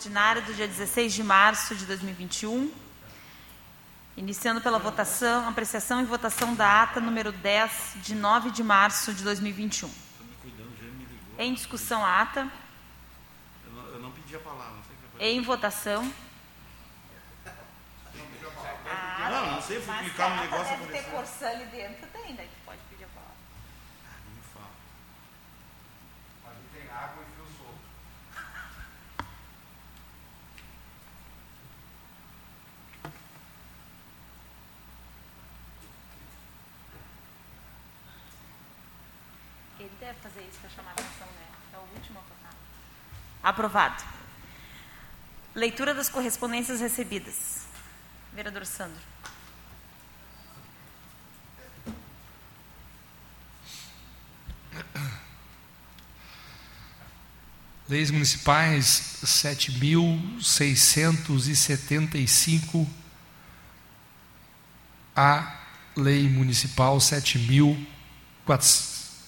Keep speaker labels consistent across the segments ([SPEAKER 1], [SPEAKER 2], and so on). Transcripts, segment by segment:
[SPEAKER 1] ordinária do dia 16 de março de 2021. Iniciando pela votação, apreciação e votação da ata número 10 de 9 de março de 2021. Em discussão a ata.
[SPEAKER 2] Eu não, eu não pedi a palavra. Não, sei que
[SPEAKER 1] em votação.
[SPEAKER 2] não, não sei, fui clicar no negócio
[SPEAKER 1] deve ter. Corsã ali dentro, tem, daí tu pode pedir a palavra.
[SPEAKER 2] Não me fala.
[SPEAKER 3] Ali tem água e fio solto.
[SPEAKER 1] Ele deve fazer isso para chamar a atenção, né? É o último a votar. Aprovado. Leitura das correspondências recebidas. Vereador Sandro.
[SPEAKER 4] Leis municipais 7.675. A Lei Municipal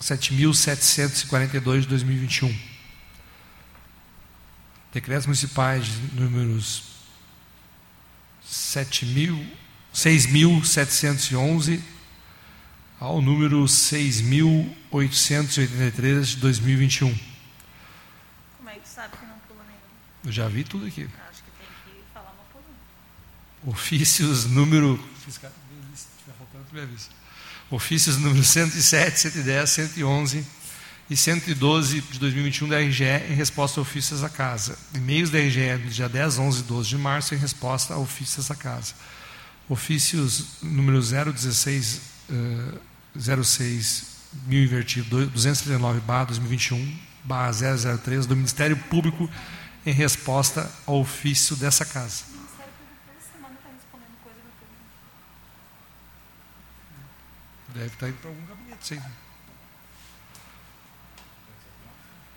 [SPEAKER 4] 7.742 de 2021. Decretos municipais números 7.000 6.711 ao número 6.883 de 2021.
[SPEAKER 1] Como é que sabe que não pula nenhum?
[SPEAKER 4] Eu já vi tudo aqui.
[SPEAKER 1] Acho que tem que falar uma por uma.
[SPEAKER 4] Ofícios número. Fiscal, se tiver faltando, tu me avisa. Ofícios número 107, 110, 111 e 112 de 2021 da RGE em resposta a ofícios da casa. E-mails da RGE do dia 10, 11 e 12 de março em resposta a ofícios da casa. Ofícios número 016, uh, 06, mil invertido, 239 barra 2021 barra 003 do Ministério Público em resposta ao ofício dessa casa.
[SPEAKER 1] O Ministério Público toda semana está respondendo coisa do público.
[SPEAKER 4] Deve estar indo para algum gabinete, sim.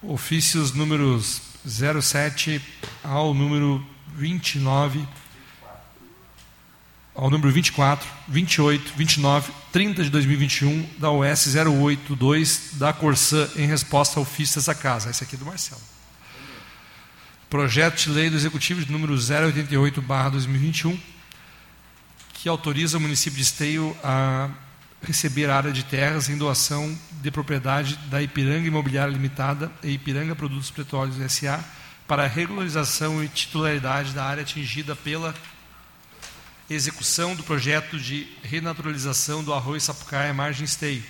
[SPEAKER 4] Ofícios números 07 ao número 29, ao número 24, 28, 29, 30 de 2021, da OS 082, da Corsã, em resposta ao ofício dessa casa. Esse aqui é do Marcelo. Projeto de lei do Executivo de número 088, barra 2021, que autoriza o município de Esteio a receber a área de terras em doação de propriedade da Ipiranga Imobiliária Limitada e Ipiranga Produtos Petróleos S.A. para regularização e titularidade da área atingida pela execução do projeto de renaturalização do arroz Sapucaia Margem Esteio.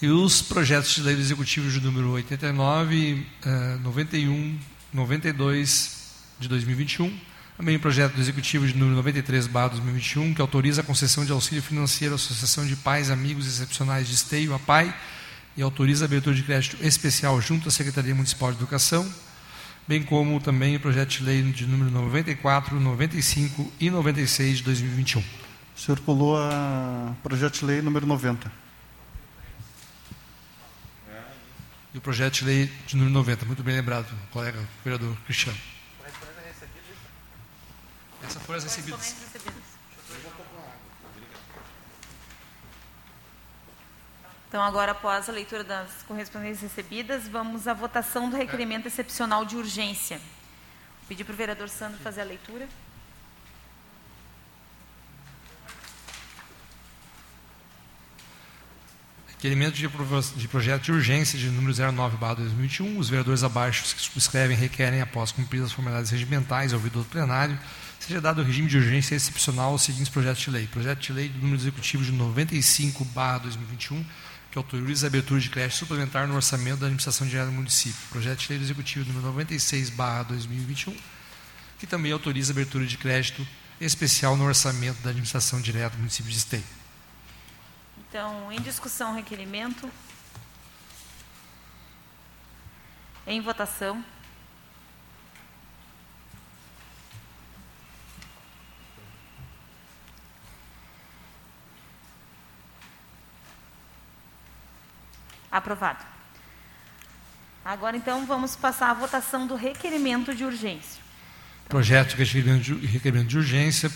[SPEAKER 4] E os projetos de lei do Executivo de número 89, eh, 91, 92 de 2021, também o projeto do Executivo de número 93, barra 2021, que autoriza a concessão de auxílio financeiro à Associação de Pais Amigos Excepcionais de Esteio, a PAI, e autoriza a abertura de crédito especial junto à Secretaria Municipal de Educação, bem como também o projeto de lei de número 94, 95 e 96 de 2021.
[SPEAKER 5] O senhor pulou a projeto de lei número 90.
[SPEAKER 4] E o projeto de lei de número 90, muito bem lembrado, colega vereador Cristiano. Essas foram as recebidas.
[SPEAKER 1] Então, agora, após a leitura das correspondências recebidas, vamos à votação do requerimento excepcional de urgência. Vou pedir para o vereador Sandro fazer a leitura.
[SPEAKER 4] Requerimento de, projeto de urgência de número 09 2021. Os vereadores abaixo que subscrevem requerem, após cumpridas as formalidades regimentais ouvido do plenário, seja dado o regime de urgência excepcional aos seguintes projetos de lei. Projeto de lei do número executivo de 95 2021, que autoriza a abertura de crédito suplementar no orçamento da administração direta do município. Projeto de lei do executivo número 96 2021, que também autoriza a abertura de crédito especial no orçamento da administração direta do município de Esteio.
[SPEAKER 1] Então, em discussão, requerimento. Em votação. Aprovado. Agora, então, vamos passar à votação do requerimento de urgência.
[SPEAKER 4] Projeto de requerimento de, urgência.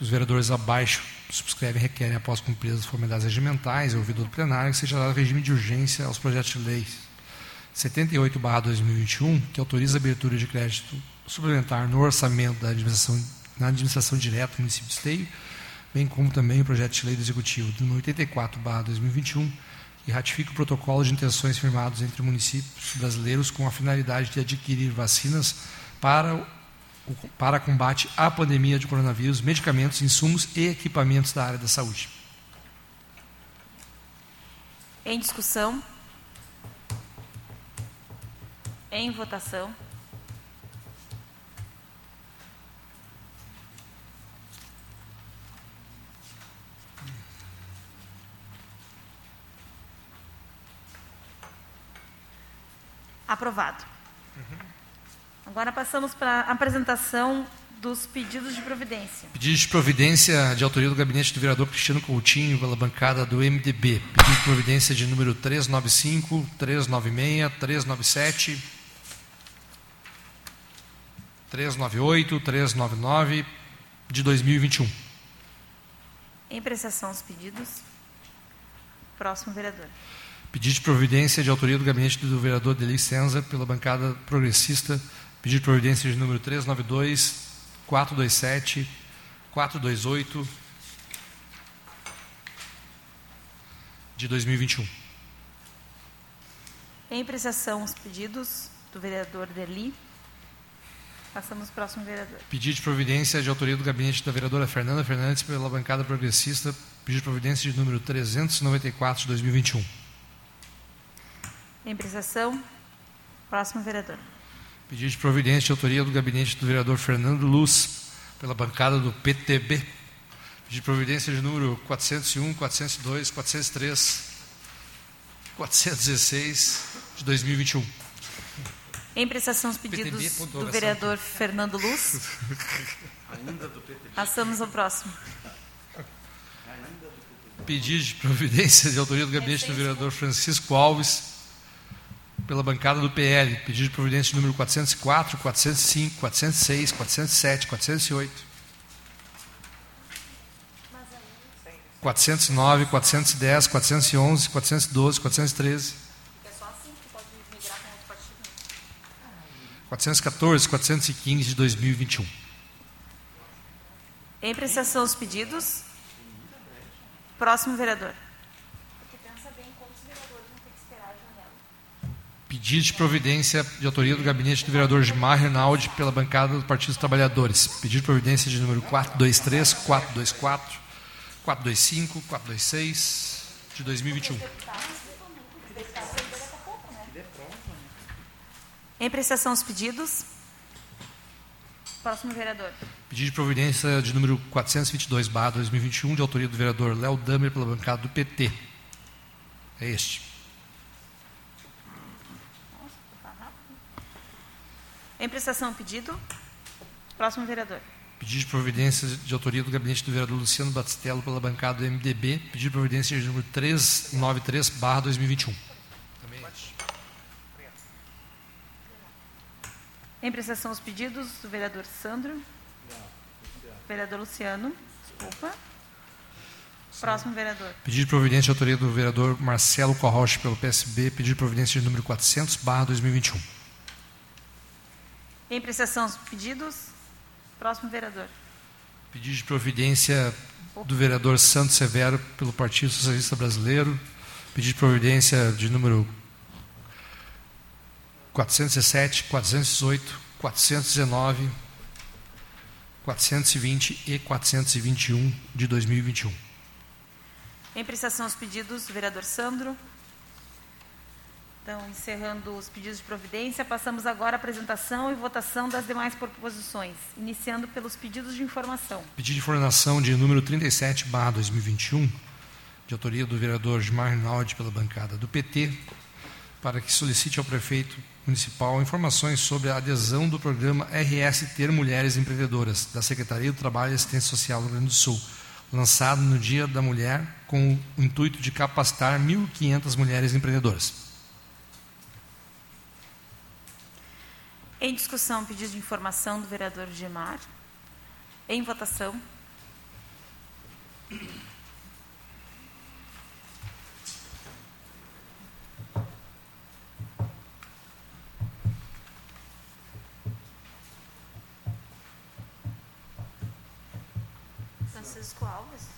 [SPEAKER 4] Os vereadores abaixo subscrevem e requerem, após cumpridas as formalidades regimentais ouvido do plenário, que seja dado regime de urgência aos projetos de lei 78/2021, que autoriza a abertura de crédito suplementar no orçamento da administração, na administração direta do município de Esteio, bem como também o projeto de lei do Executivo número 84/2021, que ratifica o protocolo de intenções firmados entre municípios brasileiros com a finalidade de adquirir vacinas para o para combate à pandemia de coronavírus, medicamentos, insumos e equipamentos da área da saúde.
[SPEAKER 1] Em discussão? Em votação? Aprovado. Agora passamos para a apresentação dos pedidos de providência.
[SPEAKER 4] Pedido de providência de autoria do gabinete do vereador Cristiano Coutinho pela bancada do MDB. Pedido de providência de número 395, 396, 397, 398, 399 de 2021.
[SPEAKER 1] Em apreciação os pedidos. Próximo vereador.
[SPEAKER 4] Pedido de providência de autoria do gabinete do vereador Deli Senza pela bancada progressista. Pedido de providência de número 392, 427, 428 de 2021.
[SPEAKER 1] Em apreciação os pedidos do vereador Deli. Passamos ao próximo vereador.
[SPEAKER 4] Pedido de providência de autoria do gabinete da vereadora Fernanda Fernandes pela bancada progressista. Pedido de providência de número 394 de 2021.
[SPEAKER 1] Em apreciação. Próximo vereador.
[SPEAKER 4] Pedido de providência de autoria do gabinete do vereador Fernando Luz, pela bancada do PTB. Pedido de providência de número 401, 402, 403, 416 de 2021.
[SPEAKER 1] Em apreciação os pedidos
[SPEAKER 4] PTB,
[SPEAKER 1] do vereador Fernando Luz.
[SPEAKER 2] Ainda do PTB.
[SPEAKER 1] Passamos ao próximo.
[SPEAKER 4] Pedido de providência de autoria do gabinete do vereador Francisco Alves, pela bancada do PL. Pedido de providência número 404, 405, 406, 407, 408. 409, 410, 411, 412, 413. 414, 415 de 2021.
[SPEAKER 1] Em apreciação os pedidos. Próximo vereador.
[SPEAKER 4] Pedido de providência de autoria do gabinete do vereador Gilmar Reinaldi pela bancada do Partido dos Trabalhadores. Pedido de providência de número 423, 424, 425, 426 de 2021.
[SPEAKER 1] Em apreciação os pedidos. Próximo vereador.
[SPEAKER 4] Pedido de providência de número 422, barra 2021, de autoria do vereador Léo Damer pela bancada do PT. É este.
[SPEAKER 1] Em apreciação o pedido. Próximo vereador.
[SPEAKER 4] Pedido de providência de autoria do gabinete do vereador Luciano Batistello pela bancada do MDB. Pedido de providência de número 393, barra 2021. Também.
[SPEAKER 1] Em apreciação os pedidos do vereador Sandro. Vereador Luciano. Desculpa. Próximo vereador.
[SPEAKER 4] Pedido de providência de autoria do vereador Marcelo Corroche pelo PSB. Pedido de providência de número 400, barra 2021.
[SPEAKER 1] Em apreciação os pedidos. Próximo vereador.
[SPEAKER 4] Pedido de providência do vereador Santos Severo pelo Partido Socialista Brasileiro. Pedido de providência de número 417, 418, 419, 420 e 421 de 2021.
[SPEAKER 1] Em apreciação os pedidos do vereador Sandro. Então, encerrando os pedidos de providência, passamos agora à apresentação e votação das demais proposições, iniciando pelos pedidos de informação.
[SPEAKER 4] Pedido de informação de número 37, barra 2021, de autoria do vereador Gilmar Rinaldi pela bancada do PT, para que solicite ao prefeito municipal informações sobre a adesão do programa RS Ter Mulheres Empreendedoras, da Secretaria do Trabalho e Assistência Social do Rio Grande do Sul, lançado no Dia da Mulher, com o intuito de capacitar 1.500 mulheres empreendedoras.
[SPEAKER 1] Em discussão, pedido de informação do vereador Gemar. Em votação. Francisco Alves.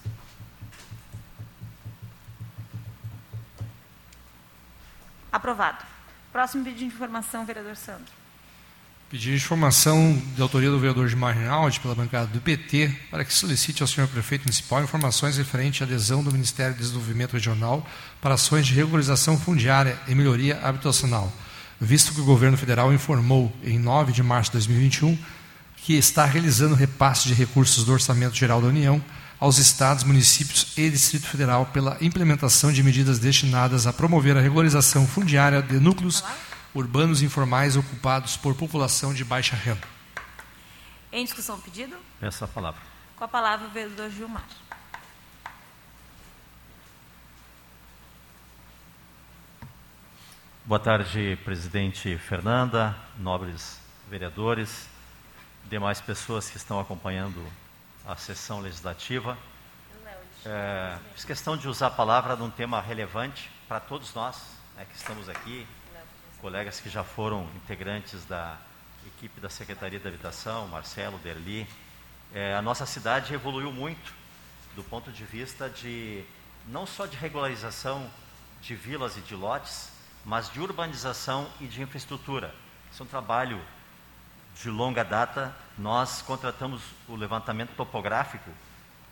[SPEAKER 1] Aprovado. Próximo pedido de informação, vereador Sandro.
[SPEAKER 4] Pedido de informação de autoria do vereador Gilmar Rinaldi, pela bancada do PT, para que solicite ao senhor prefeito municipal informações referentes à adesão do Ministério do Desenvolvimento Regional para ações de regularização fundiária e melhoria habitacional, visto que o governo federal informou, em 9 de março de 2021, que está realizando repasse de recursos do Orçamento Geral da União aos estados, municípios e Distrito Federal pela implementação de medidas destinadas a promover a regularização fundiária de núcleos urbanos informais ocupados por população de baixa renda.
[SPEAKER 1] Em discussão o pedido?
[SPEAKER 6] Peço a palavra.
[SPEAKER 1] Com a palavra o vereador Gilmar.
[SPEAKER 6] Boa tarde, presidente Fernanda, nobres vereadores, demais pessoas que estão acompanhando a sessão legislativa. É, fiz questão de usar a palavra num tema relevante para todos nós né, que estamos aqui, colegas que já foram integrantes da equipe da Secretaria da Habitação, Marcelo, Derli. É, a nossa cidade evoluiu muito do ponto de vista de não só de regularização de vilas e de lotes, mas de urbanização e de infraestrutura. Isso é um trabalho de longa data. Nós contratamos o levantamento topográfico,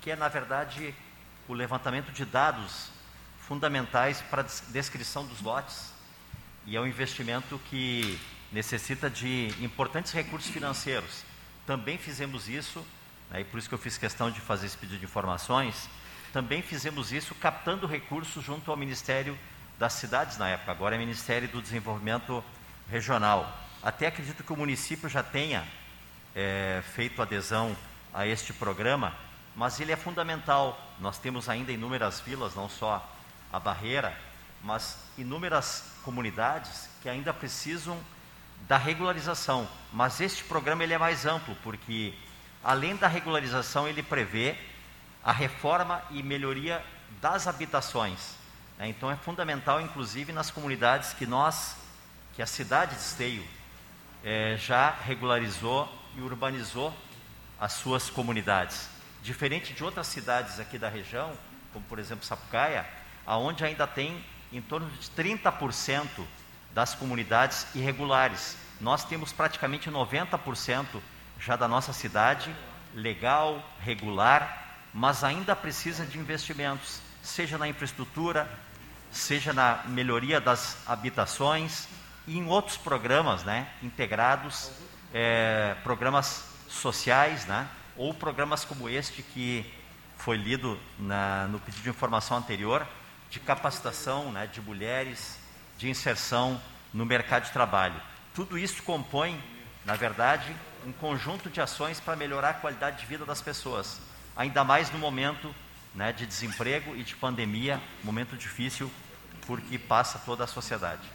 [SPEAKER 6] que é, na verdade, o levantamento de dados fundamentais para a descrição dos lotes e é um investimento que necessita de importantes recursos financeiros. Também fizemos isso, né, e por isso que eu fiz questão de fazer esse pedido de informações, também fizemos isso captando recursos junto ao Ministério das Cidades na época, agora é Ministério do Desenvolvimento Regional. Até acredito que o município já tenha é, feito adesão a este programa, mas ele é fundamental. Nós temos ainda inúmeras vilas, não só a Barreira, mas inúmeras comunidades que ainda precisam da regularização. Mas este programa ele é mais amplo, porque além da regularização ele prevê a reforma e melhoria das habitações. Né? Então é fundamental, inclusive nas comunidades que nós, que a cidade de Esteio é, já regularizou e urbanizou as suas comunidades. Diferente de outras cidades aqui da região, como por exemplo Sapucaia, aonde ainda tem em torno de 30% das comunidades irregulares. Nós temos praticamente 90% já da nossa cidade legal, regular, mas ainda precisa de investimentos, seja na infraestrutura, seja na melhoria das habitações e em outros programas, né, integrados, é, programas sociais, né, ou programas como este que foi lido na, no pedido de informação anterior, de capacitação né, de mulheres, de inserção no mercado de trabalho. Tudo isso compõe, na verdade, um conjunto de ações para melhorar a qualidade de vida das pessoas, ainda mais no momento né, de desemprego e de pandemia, momento difícil porque passa toda a sociedade.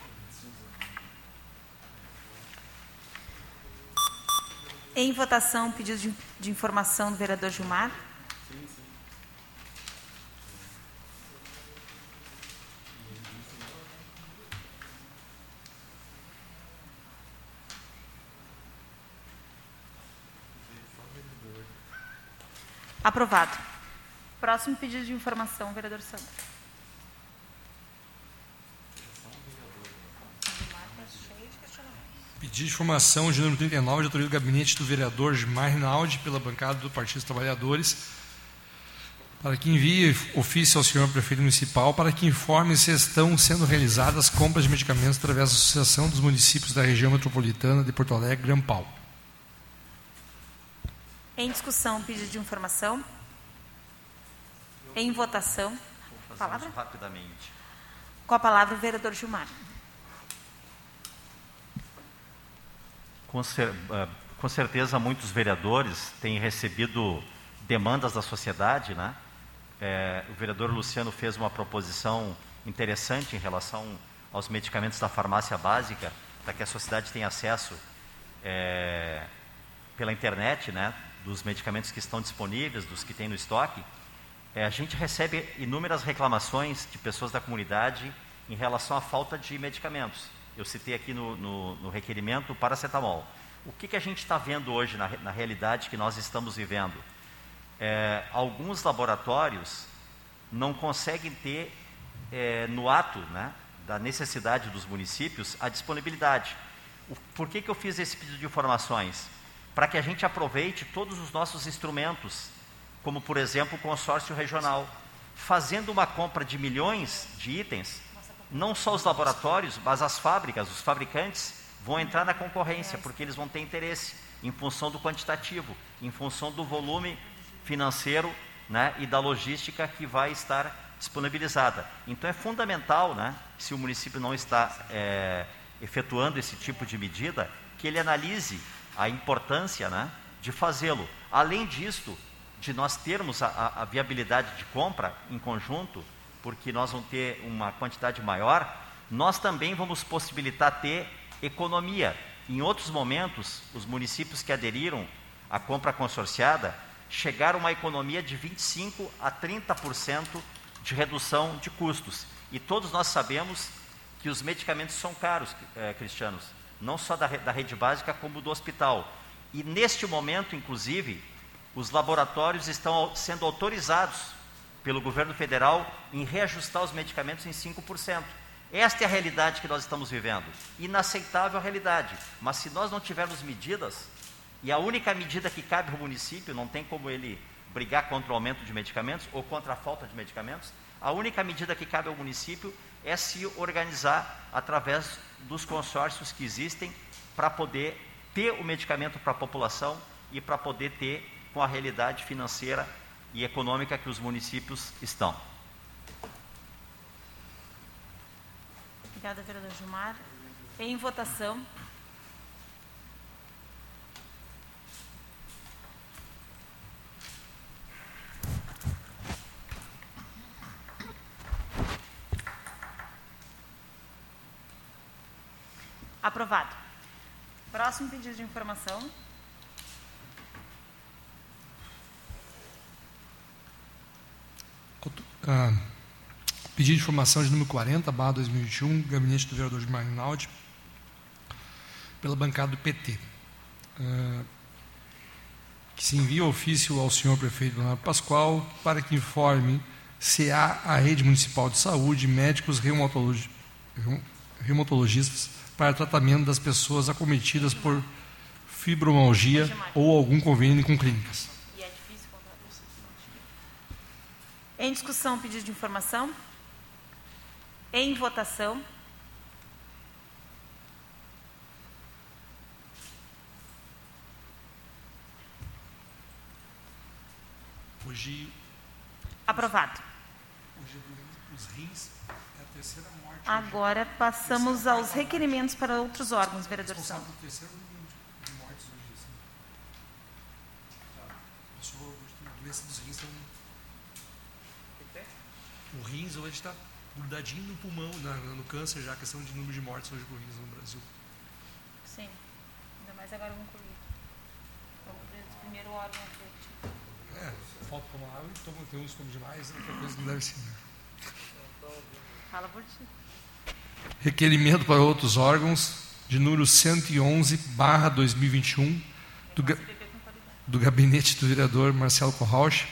[SPEAKER 1] Em votação, pedido de, de informação do vereador Gilmar. Aprovado. Próximo pedido de informação, vereador Sandro.
[SPEAKER 4] Pedido de informação de número 39, de autoria do gabinete do vereador Gilmar Rinaldi, pela bancada do Partido dos Trabalhadores, para que envie ofício ao senhor prefeito municipal para que informe se estão sendo realizadas compras de medicamentos através da Associação dos Municípios da Região Metropolitana de Porto Alegre, Grampal.
[SPEAKER 1] Em discussão, pedido de informação. Em votação.
[SPEAKER 6] Vou fazer
[SPEAKER 1] Palavra?
[SPEAKER 6] rapidamente.
[SPEAKER 1] Com a palavra o vereador Gilmar.
[SPEAKER 6] Com, cer eh, com certeza, muitos vereadores têm recebido demandas da sociedade, né? Eh, o vereador Luciano fez uma proposição interessante em relação aos medicamentos da farmácia básica, para que a sociedade tenha acesso eh, pela internet, né? Dos medicamentos que estão disponíveis, dos que tem no estoque. a gente recebe inúmeras reclamações de pessoas da comunidade em relação à falta de medicamentos. Eu citei aqui no, no, no requerimento paracetamol. O que, que a gente está vendo hoje na, na realidade que nós estamos vivendo? é, alguns laboratórios não conseguem ter é, no ato né, da necessidade dos municípios a disponibilidade. O, por que, que eu fiz esse pedido de informações? Para que a gente aproveite todos os nossos instrumentos, como por exemplo o consórcio regional, fazendo uma compra de milhões de itens, não só os laboratórios, mas as fábricas, os fabricantes vão entrar na concorrência, porque eles vão ter interesse em função do quantitativo, em função do volume financeiro né, e da logística que vai estar disponibilizada. Então é fundamental, né, se o município não está é, efetuando esse tipo de medida, que ele analise a importância né, de fazê-lo. Além disso, de nós termos a, a, viabilidade de compra em conjunto, porque nós vamos ter uma quantidade maior, nós também vamos possibilitar ter economia. Em outros momentos, os municípios que aderiram à compra consorciada chegaram a uma economia de 25 a 30% de redução de custos. E todos nós sabemos que os medicamentos são caros, é, cristianos, não só da, da rede básica, como do hospital. E neste momento, inclusive, os laboratórios estão sendo autorizados pelo governo federal em reajustar os medicamentos em 5%. Esta é a realidade que nós estamos vivendo. Inaceitável a realidade. Mas se nós não tivermos medidas, e a única medida que cabe ao município, não tem como ele brigar contra o aumento de medicamentos ou contra a falta de medicamentos, a única medida que cabe ao município é se organizar através dos consórcios que existem para poder ter o medicamento para a população e para poder ter com a realidade financeira e econômica que os municípios estão.
[SPEAKER 1] Obrigada, vereador Gilmar. Em votação. Aprovado. Próximo pedido de informação.
[SPEAKER 4] Ah, pedido de informação de número 40, barra 2021, gabinete do vereador Marinaldi, pela bancada do PT. Ah, que se envia ofício ao senhor prefeito Leonardo Pascoal para que informe se há a rede municipal de saúde, médicos reumatologi, reumatologistas para tratamento das pessoas acometidas por fibromialgia ou algum convênio com clínicas.
[SPEAKER 1] Em discussão, pedido de informação. Em votação.
[SPEAKER 4] Hoje.
[SPEAKER 1] Aprovado.
[SPEAKER 4] Hoje os rins é a terceira morte.
[SPEAKER 1] Agora passamos aos requerimentos para outros órgãos, vereador
[SPEAKER 4] hoje. Assim. Tá. A pessoa, a doença dos rins estão o rins hoje está grudadinho no pulmão, na, no câncer já, a questão de número de mortes hoje por rins no Brasil.
[SPEAKER 1] Sim, ainda mais agora com Covid. É o primeiro órgão afetivo.
[SPEAKER 4] É, falta tomar água e toma, tem uns tomam demais, outra coisa não deve ser.
[SPEAKER 1] Fala por ti.
[SPEAKER 4] Requerimento para outros órgãos, de número 111, barra 2021, do, do gabinete do vereador Marcelo Corrauch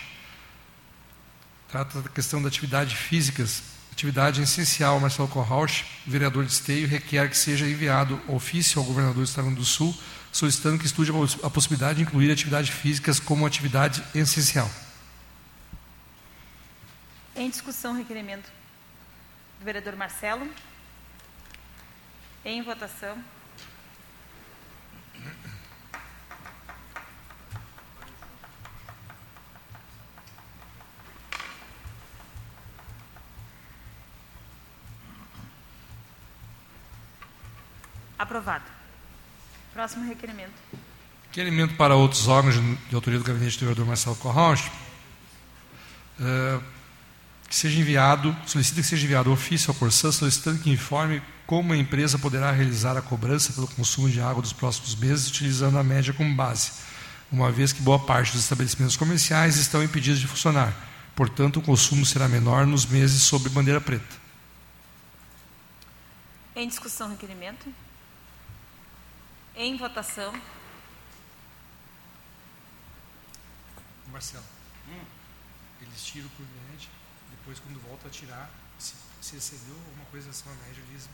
[SPEAKER 4] Trata da questão da atividade físicas, atividade essencial. Marcelo Corrauch, vereador de Esteio, requer que seja enviado ofício ao governador do Estado do Sul, solicitando que estude a possibilidade de incluir atividades físicas como atividade essencial.
[SPEAKER 1] Em discussão, requerimento do vereador Marcelo. Em votação. Aprovado. Próximo requerimento.
[SPEAKER 4] Requerimento para outros órgãos de autoria do gabinete do vereador Marcelo Corrauch. Uh, que seja enviado, solicita que seja enviado ofício ao Corsã solicitando que informe como a empresa poderá realizar a cobrança pelo consumo de água dos próximos meses, utilizando a média como base, uma vez que boa parte dos estabelecimentos comerciais estão impedidos de funcionar. Portanto, o consumo será menor nos meses sob bandeira preta.
[SPEAKER 1] Em discussão, requerimento. Em votação.
[SPEAKER 4] Marcelo. Eles tiram por média, depois quando volta a tirar, se, se excedeu alguma coisa acima da média, eles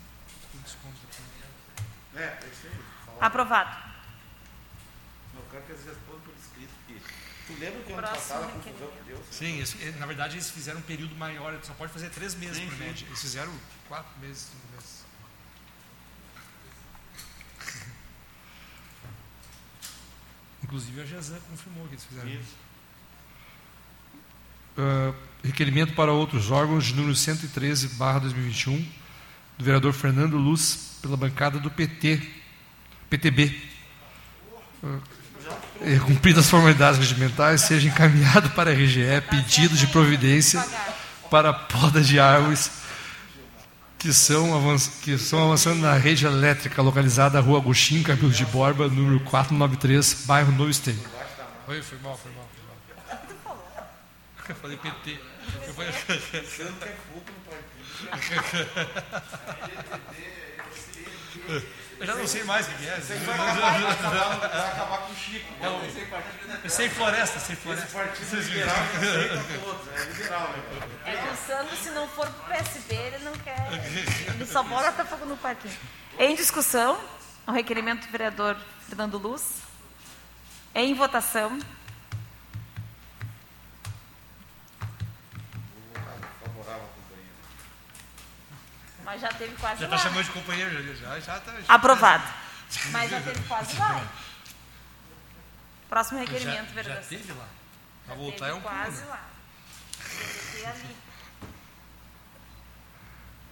[SPEAKER 4] com desconto.
[SPEAKER 2] É, é isso aí. Fala.
[SPEAKER 1] Aprovado.
[SPEAKER 2] Não, eu quero que eles respondam por escrito. Que... Tu lembra que ano passado a confusão que deu?
[SPEAKER 4] Sim, isso, eh, na verdade eles fizeram um período maior, só pode fazer três meses
[SPEAKER 2] Sim,
[SPEAKER 4] por média. Eles fizeram quatro meses, cinco meses. Inclusive a Jazan confirmou que eles fizeram
[SPEAKER 2] Isso.
[SPEAKER 4] Requerimento para outros órgãos de número 113, barra 2021, do vereador Fernando Luz, pela bancada do PT, PTB. Ah, é, cumpridas as formalidades regimentais, seja encaminhado para a RGE pedido de providência para a poda de árvores que são, que são avançando na rede elétrica localizada na rua Agostinho Camilo de Borba, número 493, bairro Novo Esteio. Foi, foi mal, foi mal. Eu falei PT. Eu falei...
[SPEAKER 2] Você não quer fogo no partido.
[SPEAKER 4] Eu já não sei mais o que é.
[SPEAKER 2] Vai acabar, vai acabar, vai acabar com o Chico.
[SPEAKER 4] Eu sei floresta, sei
[SPEAKER 2] Esse
[SPEAKER 4] floresta.
[SPEAKER 2] partido liberal que aceita todos. É liberal, né?
[SPEAKER 1] É que o Sandro, se não for pro PSB, ele não quer. Ele só bota fogo no parquinho. Em discussão, o requerimento do vereador Fernando Luz. Em votação. Mas já teve quase
[SPEAKER 4] Já
[SPEAKER 1] lá.
[SPEAKER 4] está chamando de companheiro, já, já, já tá. já-
[SPEAKER 1] Aprovado. Mas já teve quase lá. Próximo
[SPEAKER 4] já,
[SPEAKER 1] requerimento,
[SPEAKER 4] já
[SPEAKER 1] vereador.
[SPEAKER 4] teve lá. Para
[SPEAKER 1] Já
[SPEAKER 4] voltar
[SPEAKER 1] teve
[SPEAKER 4] é um pulo,
[SPEAKER 1] quase
[SPEAKER 4] né?
[SPEAKER 1] lá. Ali.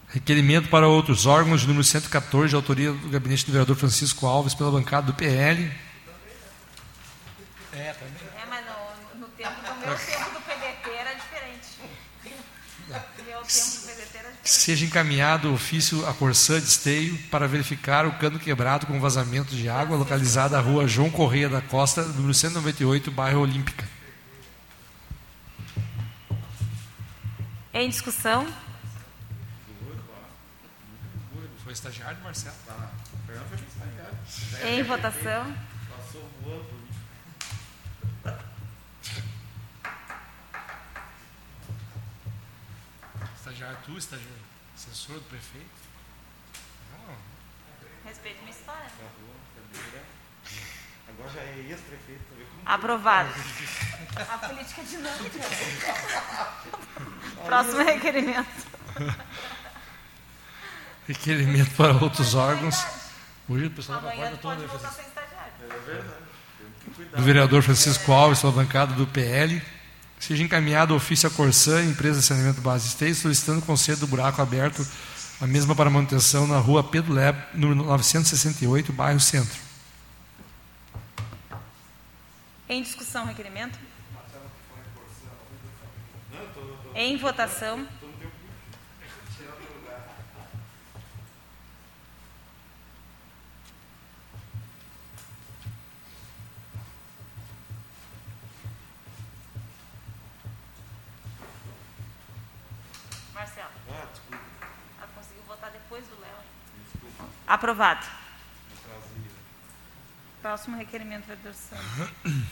[SPEAKER 4] Requerimento para outros órgãos de número 114, de autoria do gabinete do vereador Francisco Alves, pela bancada do PL. É, também.
[SPEAKER 1] É, mas no, no tempo do meu tempo do PDT era diferente. Meu tempo do PDT era diferente.
[SPEAKER 4] Seja encaminhado o ofício à Corsã de Esteio para verificar o cano quebrado com vazamento de água localizado na rua João Correia da Costa, número 198, bairro Olímpica.
[SPEAKER 1] Em discussão.
[SPEAKER 4] Foi estagiário, Marcelo?
[SPEAKER 1] Em votação.
[SPEAKER 4] Estagiário tu, estagiário assessor do prefeito? Não,
[SPEAKER 1] Respeito minha história.
[SPEAKER 2] Na rua, cadeira. Agora já é ex-prefeito. tá
[SPEAKER 1] Aprovado. A política dinâmica. Próximo requerimento.
[SPEAKER 4] Requerimento para outros órgãos. Hoje o pessoal da porta toda.
[SPEAKER 2] É verdade. Temos que cuidar.
[SPEAKER 4] do vereador Francisco Alves, pela bancada do PL, seja encaminhado o ofício à Corsã, empresa de saneamento base esteio, solicitando conselho do buraco aberto, a mesma para manutenção na rua Pedro Leb, número 968, bairro Centro.
[SPEAKER 1] Em discussão, requerimento. Em votação. Marcelo,
[SPEAKER 2] Ah, desculpa.
[SPEAKER 1] ela conseguiu votar depois do Léo. Aprovado. Próximo requerimento, vereador Santos.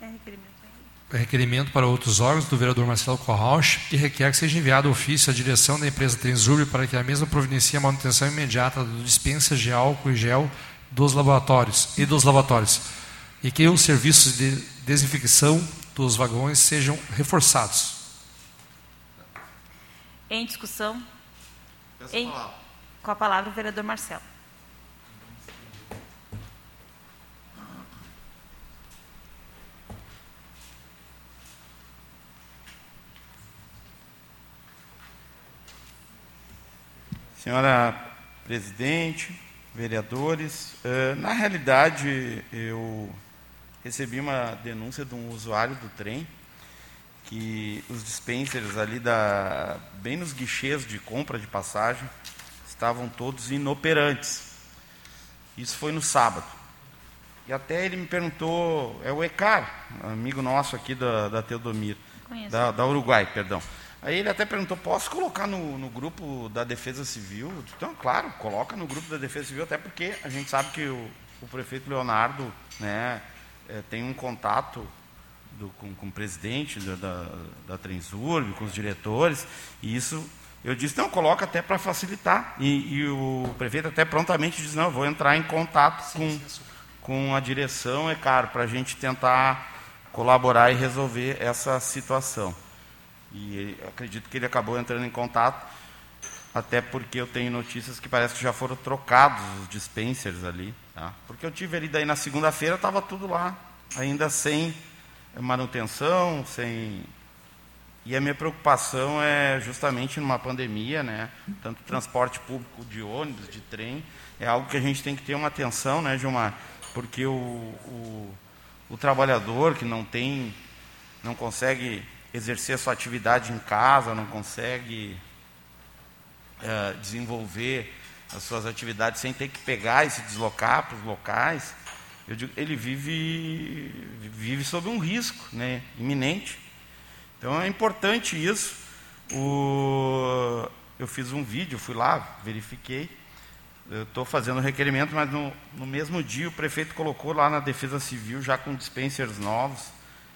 [SPEAKER 1] É requerimento aí.
[SPEAKER 4] Requerimento para outros órgãos do vereador Marcelo Corrauch, que requer que seja enviado ofício à direção da empresa Transurb para que a mesma providencie a manutenção imediata do dispensa de álcool e gel dos laboratórios e dos lavatórios, e que os serviços de desinfecção dos vagões sejam reforçados.
[SPEAKER 1] Em discussão,
[SPEAKER 2] Peço
[SPEAKER 1] Em-
[SPEAKER 2] palavra.
[SPEAKER 1] Com a palavra o vereador Marcelo.
[SPEAKER 2] Senhora presidente, vereadores, eh, na realidade eu recebi uma denúncia de um usuário do trem que os dispensers ali da bem nos guichês de compra de passagem estavam todos inoperantes. Isso foi no sábado. E até ele me perguntou, é o Ecar, amigo nosso aqui da, da Teodomir, da, da Uruguai, perdão. Aí ele até perguntou, posso colocar no, no grupo da Defesa Civil? Então, claro, coloca no grupo da Defesa Civil, até porque a gente sabe que o, o prefeito Leonardo né, eh, tem um contato do, com, com, o presidente da, da, da Transurb, com os diretores, e isso eu disse, não, coloca até para facilitar. E, e, o prefeito até prontamente disse, não, vou entrar em contato com, com a direção, é caro, para a gente tentar colaborar e resolver essa situação. E acredito que ele acabou entrando em contato, até porque eu tenho notícias que parece que já foram trocados os dispensers ali. Tá? Porque eu tive ali daí na segunda-feira, estava tudo lá, ainda sem manutenção, sem. E a minha preocupação é justamente numa pandemia, né? Tanto transporte público de ônibus, de trem, é algo que a gente tem que ter uma atenção, né, Gilmar? Porque o, o, o trabalhador que não tem, não consegue exercer a sua atividade em casa, não consegue é, desenvolver as suas atividades sem ter que pegar e se deslocar para os locais, digo, ele vive, vive sob um risco né, iminente. Então é importante isso. O, eu fiz um vídeo, fui lá, verifiquei. Estou fazendo o requerimento, mas no, no mesmo dia o prefeito colocou lá na Defesa Civil, já com dispensers novos.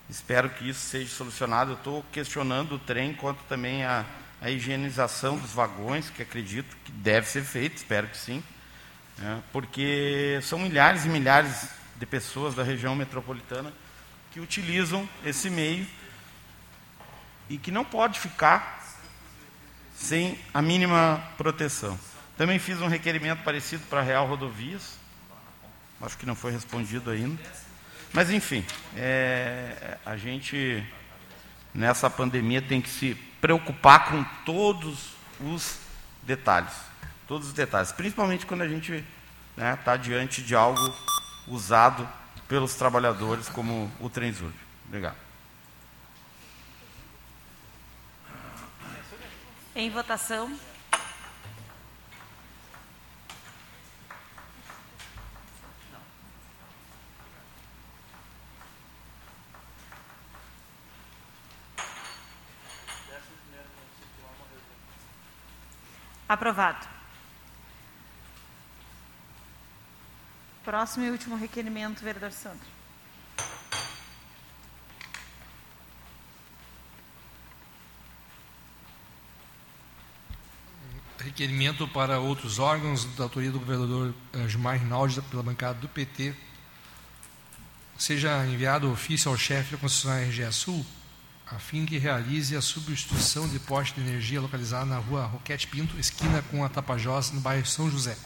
[SPEAKER 2] Espero que isso seja solucionado. Estou questionando o trem, quanto também a, a higienização dos vagões, que acredito que deve ser feito, espero que sim. Né, porque são milhares e milhares de pessoas da região metropolitana que utilizam esse meio e que não pode ficar sem a mínima proteção. Também fiz um requerimento parecido para a Real Rodovias, acho que não foi respondido ainda. Mas, enfim, é, a gente, nessa pandemia, tem que se preocupar com todos os detalhes. Todos os detalhes, principalmente quando a gente está né, tá diante de algo usado pelos trabalhadores como o Trenzurb. Obrigado.
[SPEAKER 1] Em votação. Aprovado. Próximo e último requerimento, vereador Sandro.
[SPEAKER 4] Requerimento para outros órgãos da autoria do governador eh, Gilmar Rinaldi, pela bancada do PT, seja enviado ofício ao chefe da concessionária RGE Sul, a fim que realize a substituição de poste de energia localizado na rua Roquete Pinto, esquina com a Tapajós, no bairro São José.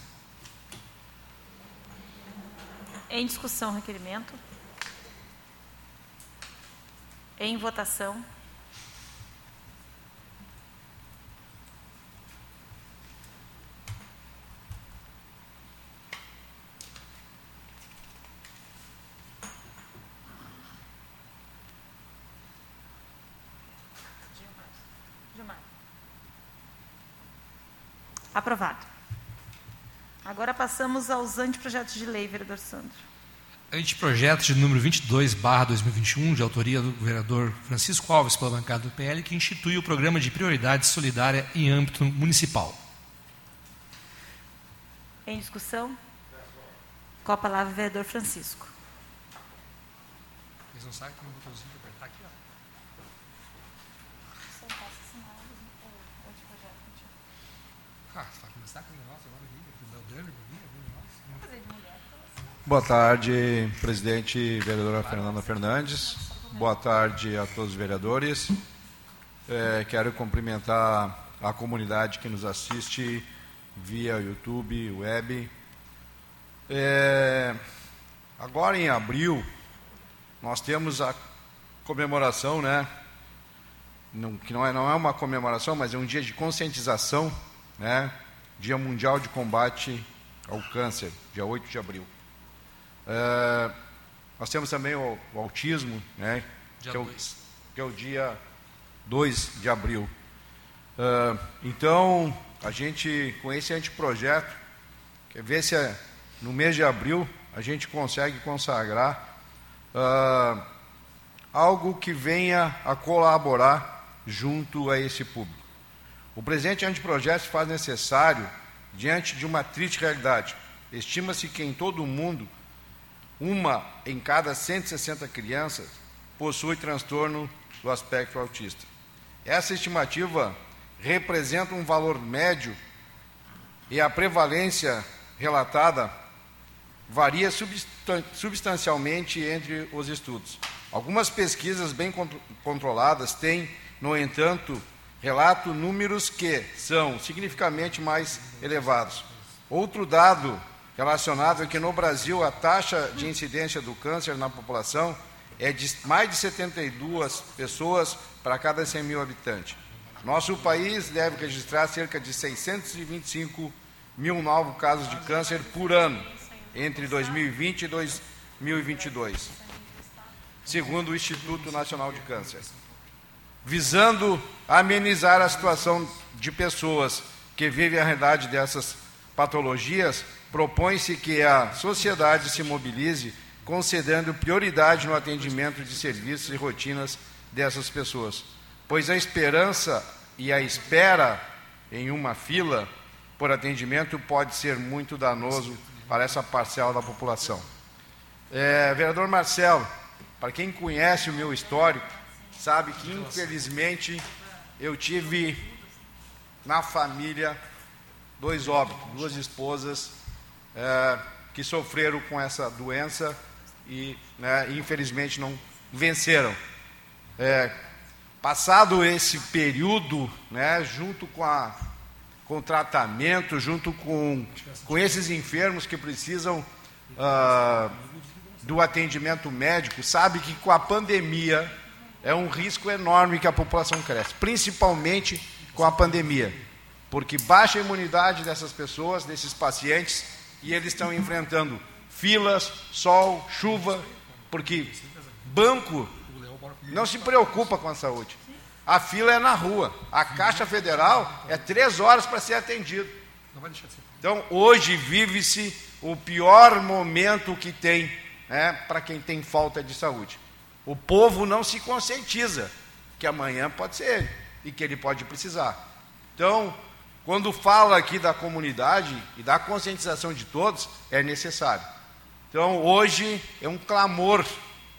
[SPEAKER 1] Em discussão, requerimento. Em votação. Aprovado. Agora passamos aos anteprojetos de lei, vereador Sandro.
[SPEAKER 4] Anteprojeto de número 22, barra 2021, de autoria do vereador Francisco Alves, pela bancada do PL, que institui o programa de prioridade solidária em âmbito municipal.
[SPEAKER 1] Em discussão? Com a palavra, o vereador Francisco. Eles não sabem um botãozinho para apertar aqui, ó.
[SPEAKER 7] Ah, vai começar com o negócio agora. Boa tarde, presidente vereadora Fernanda Fernandes. Boa tarde a todos os vereadores. É, quero cumprimentar a comunidade que nos assiste via YouTube, web. É, agora em abril, nós temos a comemoração, né? Não, que não é, não é uma comemoração, mas é um dia de conscientização, né? Dia Mundial de Combate ao Câncer, dia 8 de abril. Uh, nós temos também o, o autismo, né, que é o, que, é o, dia 2 de abril. Uh, então, a gente, com esse anteprojeto, quer ver se é, no mês de abril a gente consegue consagrar uh, algo que venha a colaborar junto a esse público. O presente anteprojeto se faz necessário diante de uma triste realidade. Estima-se que em todo o mundo uma em cada 160 crianças possui transtorno do aspecto autista. Essa estimativa representa um valor médio e a prevalência relatada varia substancialmente entre os estudos. Algumas pesquisas bem controladas têm, no entanto, relato números que são significativamente mais elevados. Outro dado relacionado é que no Brasil a taxa de incidência do câncer na população é de mais de 72 pessoas para cada 100 mil habitantes. Nosso país deve registrar cerca de 625 mil novos casos de câncer por ano entre 2020 e 2022, segundo o Instituto Nacional de Câncer. Visando amenizar a situação de pessoas que vivem a realidade dessas patologias, propõe-se que a sociedade se mobilize concedendo prioridade no atendimento de serviços e rotinas dessas pessoas, pois a esperança e a espera em uma fila por atendimento pode ser muito danoso para essa parcela da população. É, vereador Marcelo, para quem conhece o meu histórico, sabe que infelizmente eu tive na família dois óbitos, duas esposas é, que sofreram com essa doença e né, infelizmente não venceram. É, passado esse período, né, junto com, a, com o tratamento, junto com, com esses enfermos que precisam uh, do atendimento médico, sabe que com a pandemia é um risco enorme que a população cresce, principalmente com a pandemia, porque baixa a imunidade dessas pessoas, desses pacientes, e eles estão enfrentando filas, sol, chuva, porque banco não se preocupa com a saúde. A fila é na rua. A Caixa Federal é três horas para ser atendido. Então, hoje vive-se o pior momento que tem né, para quem tem falta de saúde. O povo não se conscientiza que amanhã pode ser ele e que ele pode precisar. Então, quando fala aqui da comunidade e da conscientização de todos, é necessário. Então, hoje é um clamor.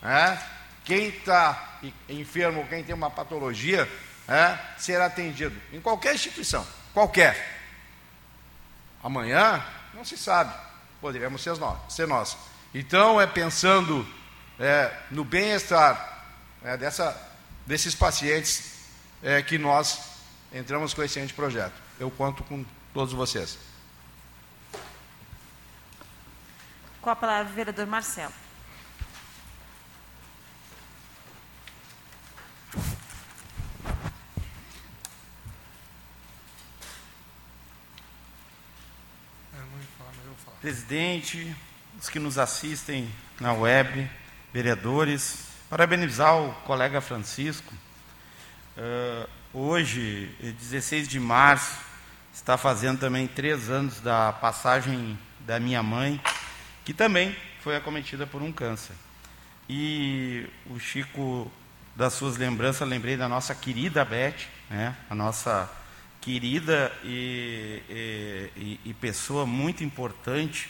[SPEAKER 7] Né? Quem está enfermo, quem tem uma patologia, né, será atendido em qualquer instituição, qualquer. Amanhã, não se sabe, poderíamos ser nós. Ser nós. Então, é pensando é, no bem-estar é, desses pacientes é, que nós entramos com esse projeto. Eu conto com todos vocês.
[SPEAKER 1] Com a palavra, o vereador Marcelo.
[SPEAKER 2] Presidente, os que nos assistem na web, vereadores, parabenizar o colega Francisco. Uh, hoje, 16 de março, está fazendo também três anos da passagem da minha mãe, que também foi acometida por um câncer. E o Chico, das suas lembranças, lembrei da nossa querida Beth, né? a nossa querida e, e, e, pessoa muito importante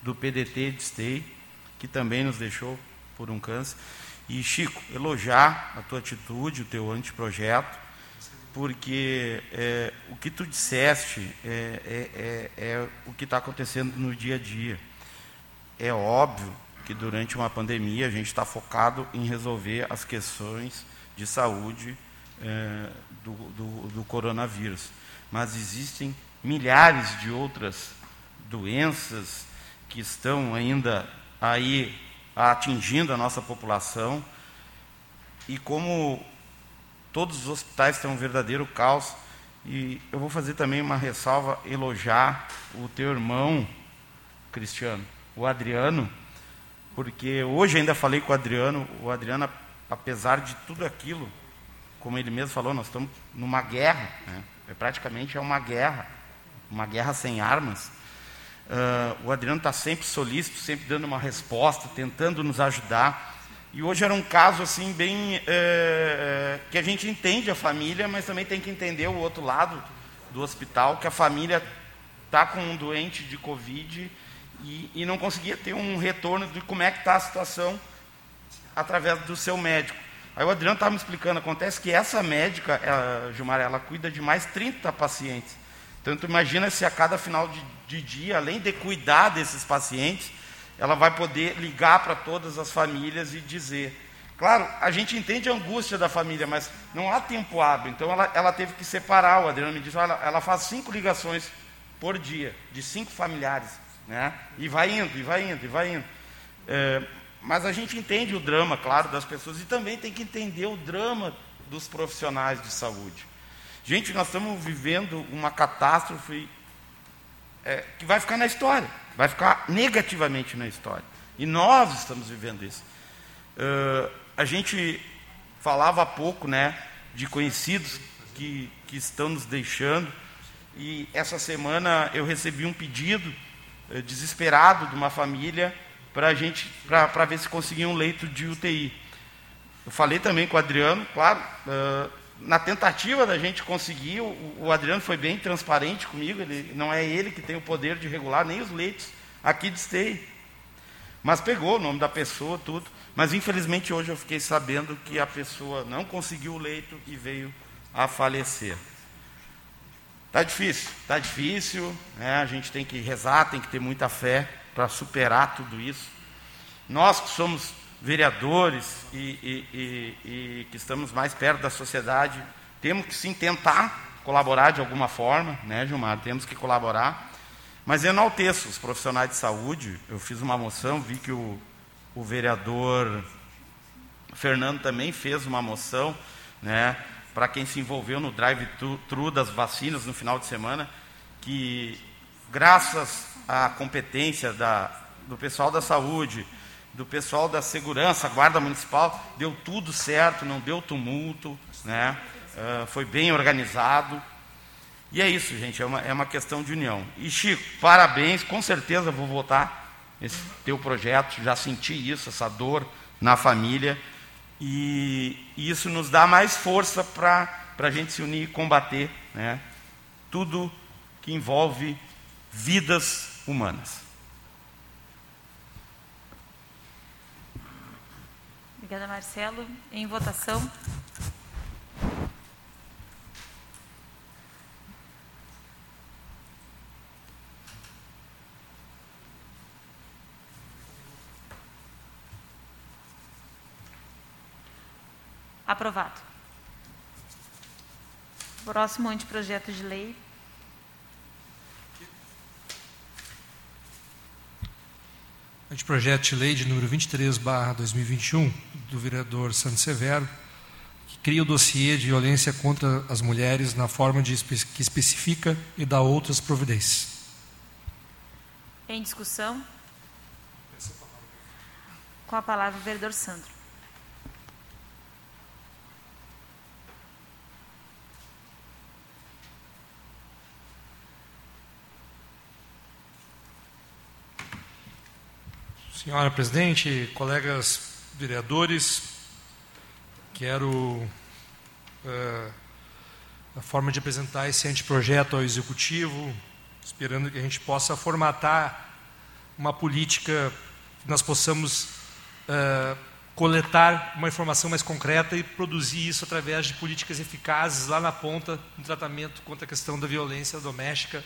[SPEAKER 2] do PDT de Stay, que também nos deixou por um câncer. E, Chico, elogiar a tua atitude, o teu anteprojeto, porque é, o que tu disseste é, é, é, é o que está acontecendo no dia a dia. É óbvio que durante uma pandemia a gente está focado em resolver as questões de saúde é, do, do, do coronavírus. Mas existem milhares de outras doenças que estão ainda aí atingindo a nossa população. E como todos os hospitais têm um verdadeiro caos, e eu vou fazer também uma ressalva, elogiar o teu irmão, Cristiano o Adriano, porque hoje ainda falei com o Adriano, o Adriano, apesar de tudo aquilo, como ele mesmo falou, nós estamos numa guerra, né? é, praticamente é uma guerra, uma guerra sem armas. Uh, o Adriano está sempre solícito, sempre dando uma resposta, tentando nos ajudar. E hoje era um caso assim bem uh, que a gente entende a família, mas também tem que entender o outro lado do hospital, que a família está com um doente de covid e, e não conseguia ter um retorno de como é que está a situação através do seu médico. Aí o Adriano estava me explicando, acontece que essa médica, ela, Gilmar, ela cuida de mais 30 pacientes. Então, tu imagina se a cada final de, de dia, além de cuidar desses pacientes, ela vai poder ligar para todas as famílias e dizer. Claro, a gente entende a angústia da família, mas não há tempo hábil. Então, ela, ela teve que separar. O Adriano me disse, olha, ela faz cinco ligações por dia, de cinco familiares. Né? E vai indo, e vai indo, e vai indo. É, mas a gente entende o drama, claro, das pessoas e também tem que entender o drama dos profissionais de saúde. Gente, nós estamos vivendo uma catástrofe é, que vai ficar na história, vai ficar negativamente na história. E nós estamos vivendo isso. Uh, a gente falava há pouco né, de conhecidos que, que estão nos deixando, e essa semana eu recebi um pedido uh, desesperado de uma família para gente para ver se conseguia um leito de UTI. Eu falei também com o Adriano, claro, uh, na tentativa da gente conseguir, o, o, Adriano foi bem transparente comigo, ele, não é ele que tem o poder de regular nem os leitos aqui de. Mas pegou o nome da pessoa, tudo. Mas infelizmente hoje eu fiquei sabendo que a pessoa não conseguiu o leito e veio a falecer. Está difícil, está difícil, né? a gente tem que rezar, tem que ter muita fé para superar tudo isso. Nós que somos vereadores e, e, e, e, que estamos mais perto da sociedade, temos que sim tentar colaborar de alguma forma, né, Gilmar? Temos que colaborar. Mas eu enalteço os profissionais de saúde. Eu fiz uma moção, vi que o, o vereador Fernando também fez uma moção, né, para quem se envolveu no drive-thru das vacinas no final de semana, que graças à competência da, do pessoal da saúde, do pessoal da segurança, guarda municipal, deu tudo certo, não deu tumulto, né? Uh, foi bem organizado. E é isso, gente, é uma, é uma questão de união. E Chico, parabéns, com certeza vou votar esse teu projeto, já senti isso, essa dor na família, e, e isso nos dá mais força para a gente se unir e combater né? tudo que envolve vidas humanas.
[SPEAKER 1] Obrigada, Marcelo. Em votação. Aprovado. Próximo anteprojeto de lei.
[SPEAKER 4] Anteprojeto de lei de número 23, barra 2021, do vereador Santos Severo, que cria o dossiê de violência contra as mulheres na forma de, que especifica e dá outras providências.
[SPEAKER 1] Em discussão? Com a palavra o vereador Sandro.
[SPEAKER 4] Senhora presidente, colegas vereadores, quero uh, a forma de apresentar esse anteprojeto ao executivo, esperando que a gente possa formatar uma política que nós possamos uh, coletar uma informação mais concreta e produzir isso através de políticas eficazes lá na ponta no tratamento contra a questão da violência doméstica,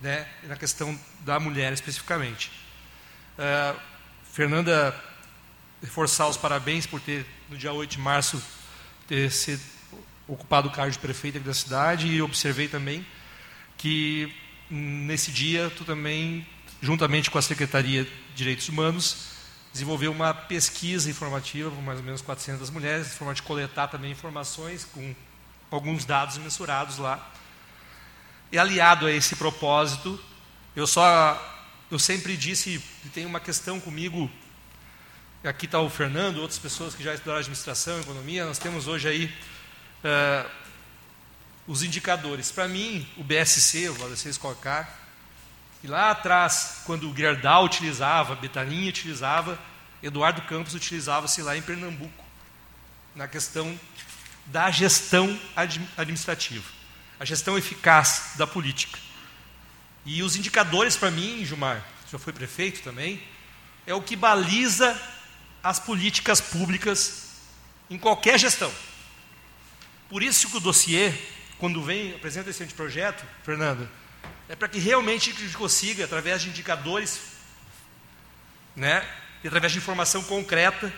[SPEAKER 4] né, e na questão da mulher especificamente. Uh, Fernanda, reforçar os parabéns por ter, no dia 8 de março, ter sido ocupado o cargo de prefeita da cidade e observei também que nesse dia tu também, juntamente com a Secretaria de Direitos Humanos, desenvolveu uma pesquisa informativa com mais ou menos 400 mulheres, de forma de coletar também informações com alguns dados mensurados lá. E aliado a esse propósito, eu só eu sempre disse, tem uma questão comigo, aqui está o Fernando, outras pessoas que já estudaram administração, economia, nós temos hoje aí uh, os indicadores. Para mim, o BSC, o Valdecir Escocar, e lá atrás, quando o Gerdau utilizava, Betaninha utilizava, Eduardo Campos utilizava-se lá em Pernambuco, na questão da gestão administrativa, a gestão eficaz da política. E os indicadores para mim, Gilmar, já foi prefeito também, é o que baliza as políticas públicas em qualquer gestão. Por isso que o dossiê, quando vem, apresenta esse anteprojeto, Fernando, é para que realmente a gente consiga, através de indicadores, né, e através de informação concreta,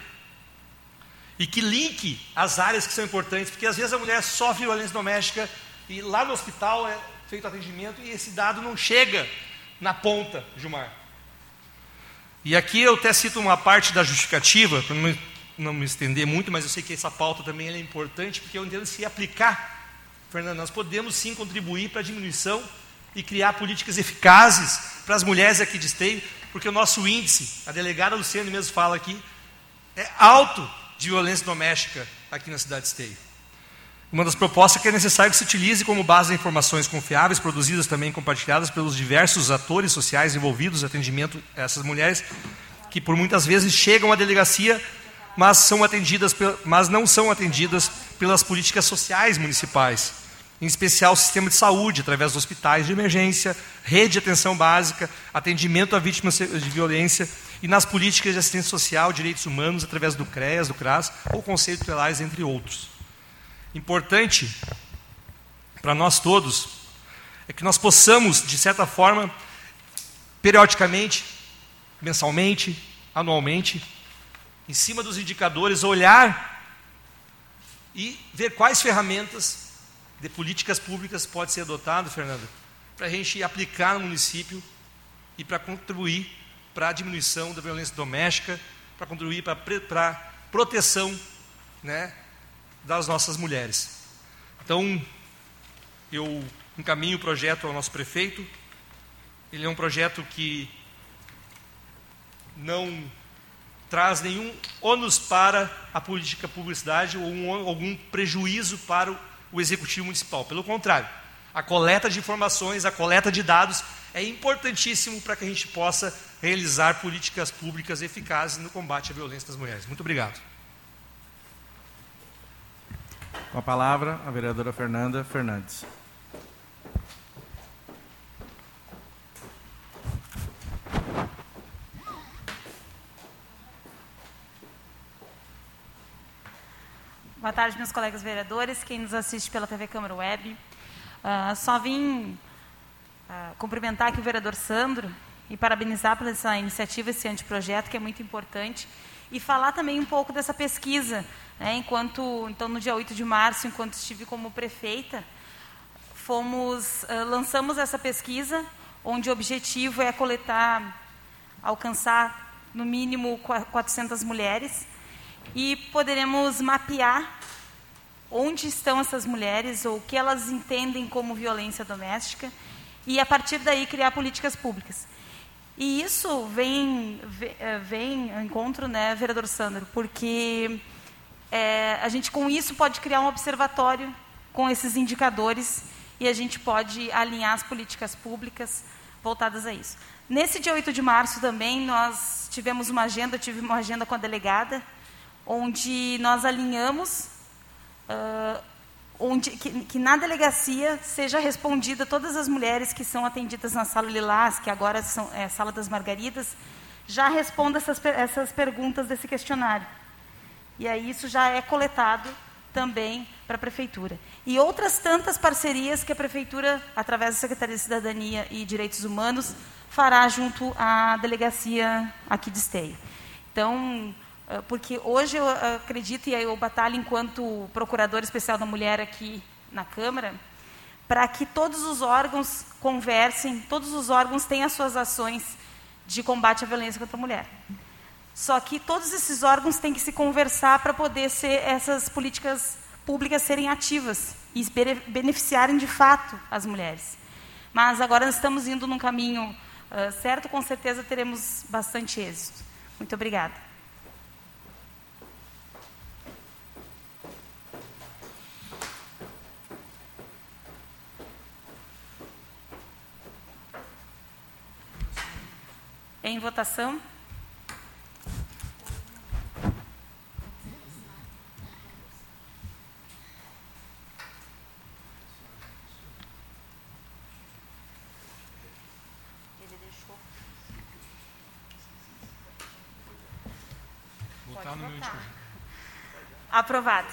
[SPEAKER 4] e que linke as áreas que são importantes, porque às vezes a mulher sofre violência doméstica e lá no hospital é feito atendimento e esse dado não chega na ponta, Gilmar. E aqui eu até cito uma parte da justificativa, para não, não me estender muito, mas eu sei que essa pauta também é importante, porque eu entendo se aplicar, Fernando, nós podemos sim contribuir para a diminuição e criar políticas eficazes para as mulheres aqui de esteio, porque o nosso índice, a delegada Luciane mesmo fala aqui, é alto de violência doméstica aqui na cidade de Esteio. Uma das propostas é que é necessário que se utilize como base informações confiáveis, produzidas também e compartilhadas pelos diversos atores sociais envolvidos no atendimento a essas mulheres, que por muitas vezes chegam à delegacia, mas, são atendidas, mas não são atendidas pelas políticas sociais municipais, em especial o sistema de saúde, através dos hospitais de emergência, rede de atenção básica, atendimento a vítimas de violência e nas políticas de assistência social, direitos humanos, através do CREAS, do CRAS ou Conselho Tutelais, entre outros importante para nós todos é que nós possamos, de certa forma, periodicamente, mensalmente, anualmente, em cima dos indicadores, olhar e ver quais ferramentas de políticas públicas pode ser adotado, Fernando, para a gente aplicar no município e para contribuir para a diminuição da violência doméstica, para contribuir para a proteção né, das nossas mulheres. Então, eu encaminho o projeto ao nosso prefeito. Ele é um projeto que não traz nenhum ônus para a política publicidade ou um, algum prejuízo para o, executivo municipal. Pelo contrário, a coleta de informações, a coleta de dados é importantíssimo para que a gente possa realizar políticas públicas eficazes no combate à violência das mulheres. Muito obrigado.
[SPEAKER 5] Com a palavra, a vereadora Fernanda Fernandes.
[SPEAKER 1] Boa tarde, meus colegas vereadores, quem nos assiste pela TV Câmara Web. Uh, só vim uh, cumprimentar aqui o vereador Sandro e parabenizar por essa iniciativa, esse anteprojeto, que é muito importante, e falar também um pouco dessa pesquisa é, enquanto, então, no dia 8 de março, enquanto estive como prefeita, fomos, uh, lançamos essa pesquisa, onde o objetivo é coletar, alcançar no mínimo 400 mulheres, e poderemos mapear onde estão essas mulheres, ou o que elas entendem como violência doméstica, e a partir daí criar políticas públicas. E isso vem, vem, vem ao encontro, né, vereador Sandro, porque é, a gente com isso pode criar um observatório com esses indicadores e a gente pode alinhar as políticas públicas voltadas a isso. Nesse dia 8 de março também nós tivemos uma agenda, tive uma agenda com a delegada, onde nós alinhamos onde, que, que, na delegacia seja respondida todas as mulheres que são atendidas na sala Lilás, que agora são é, sala das Margaridas, já responda essas, essas perguntas desse questionário. E aí isso já é coletado também para a prefeitura. E outras tantas parcerias que a prefeitura, através da Secretaria de Cidadania e Direitos Humanos, fará junto à delegacia aqui de Esteio. Então, porque hoje eu acredito e eu batalho enquanto procurador especial da mulher aqui na Câmara, para que todos os órgãos conversem, todos os órgãos tenham as suas ações de combate à violência contra a mulher. Só que todos esses órgãos têm que se conversar para poder ser essas políticas públicas serem ativas e beneficiarem de fato as mulheres. Mas agora nós estamos indo num caminho uh, certo, com certeza teremos bastante êxito. Muito obrigada. Em votação. Aprovado.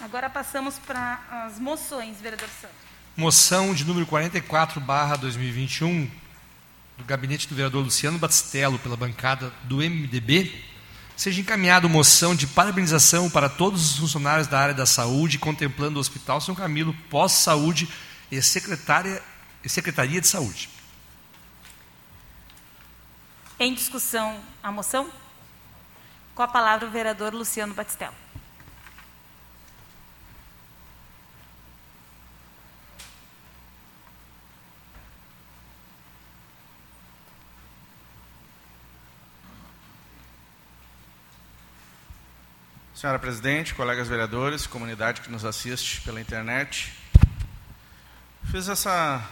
[SPEAKER 1] Agora passamos para as moções, vereador Santos.
[SPEAKER 4] Moção de número 44, barra 2021, do gabinete do vereador Luciano Batistello, pela bancada do MDB, seja encaminhada moção de parabenização para todos os funcionários da área da saúde, contemplando o Hospital São Camilo, pós-saúde e, secretária, e Secretaria de Saúde.
[SPEAKER 1] Em discussão a moção? Com a palavra o vereador Luciano Batistello.
[SPEAKER 8] Senhora Presidente, colegas vereadores, comunidade que nos assiste pela internet, fiz essa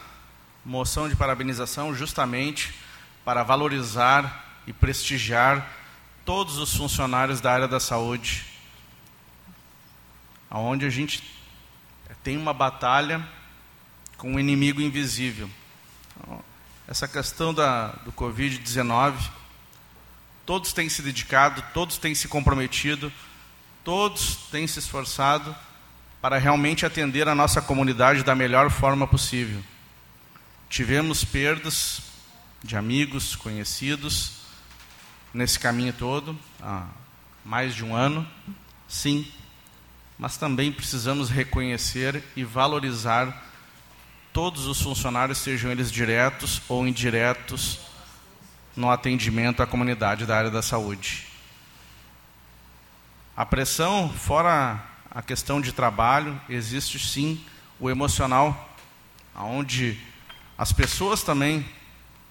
[SPEAKER 8] moção de parabenização justamente para valorizar e prestigiar todos os funcionários da área da saúde, onde a gente tem uma batalha com um inimigo invisível. Então, essa questão da, do Covid-19, todos têm se dedicado, todos têm se comprometido, todos têm se esforçado para realmente atender a nossa comunidade da melhor forma possível. Tivemos perdas de amigos, conhecidos, nesse caminho todo, há mais de um ano, sim, mas também precisamos reconhecer e valorizar todos os funcionários, sejam eles diretos ou indiretos, no atendimento à comunidade da área da saúde. A pressão, fora a questão de trabalho, existe sim o emocional, onde as pessoas também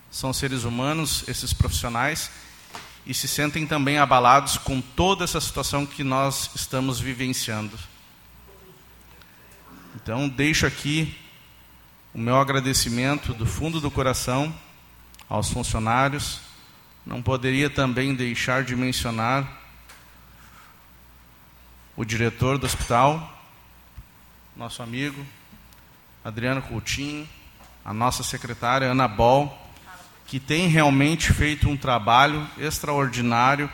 [SPEAKER 8] são seres humanos, esses profissionais, e se sentem também abalados com toda essa situação que nós estamos vivenciando. Então, deixo aqui o meu agradecimento do fundo do coração aos funcionários. Não poderia também deixar de mencionar o diretor do hospital, nosso amigo Adriano Coutinho, a nossa secretária Ana Bol, que tem realmente feito um trabalho extraordinário,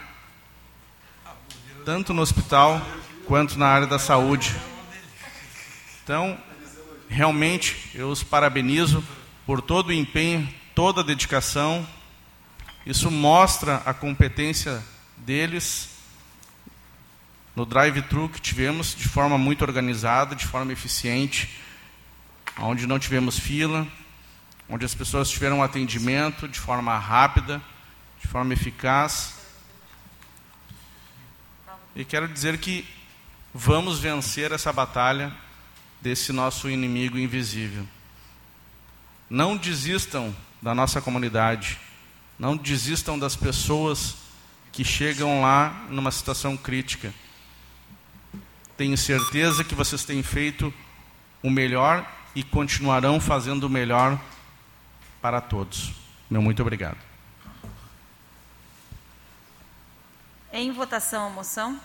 [SPEAKER 8] tanto no hospital quanto na área da saúde. Então, realmente, eu os parabenizo por todo o empenho, toda a dedicação. Isso mostra a competência deles no drive-thru que tivemos de forma muito organizada, de forma eficiente, onde não tivemos fila, onde as pessoas tiveram atendimento de forma rápida, de forma eficaz. E quero dizer que vamos vencer essa batalha desse nosso inimigo invisível. Não desistam da nossa comunidade, não desistam das pessoas que chegam lá numa situação crítica. Tenho certeza que vocês têm feito o melhor e continuarão fazendo o melhor para todos. Meu muito obrigado.
[SPEAKER 1] Em votação a moção.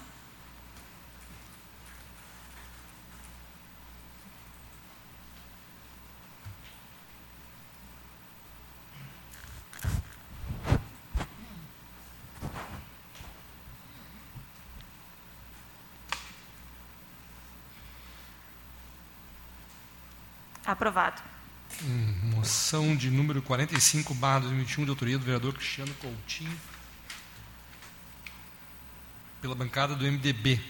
[SPEAKER 1] Aprovado.
[SPEAKER 4] Moção de número 45, barra 2021, de autoria do vereador Cristiano Coutinho, pela bancada do MDB.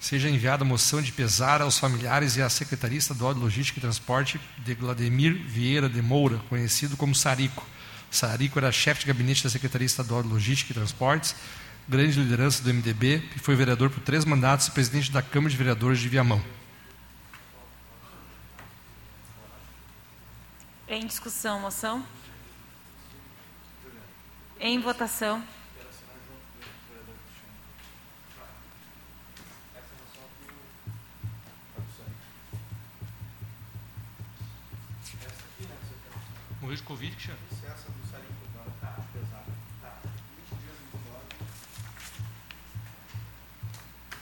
[SPEAKER 4] Seja enviada moção de pesar aos familiares e à Secretaria Estadual de Logística e Transporte de Vladimir Vieira de Moura, conhecido como Sarico. Sarico era chefe de gabinete da Secretaria Estadual de Logística e Transportes, grande liderança do MDB, e foi vereador por três mandatos e presidente da Câmara de Vereadores de Viamão.
[SPEAKER 1] Em discussão, moção. Em votação.
[SPEAKER 4] Morreu de Covid, Cristiano?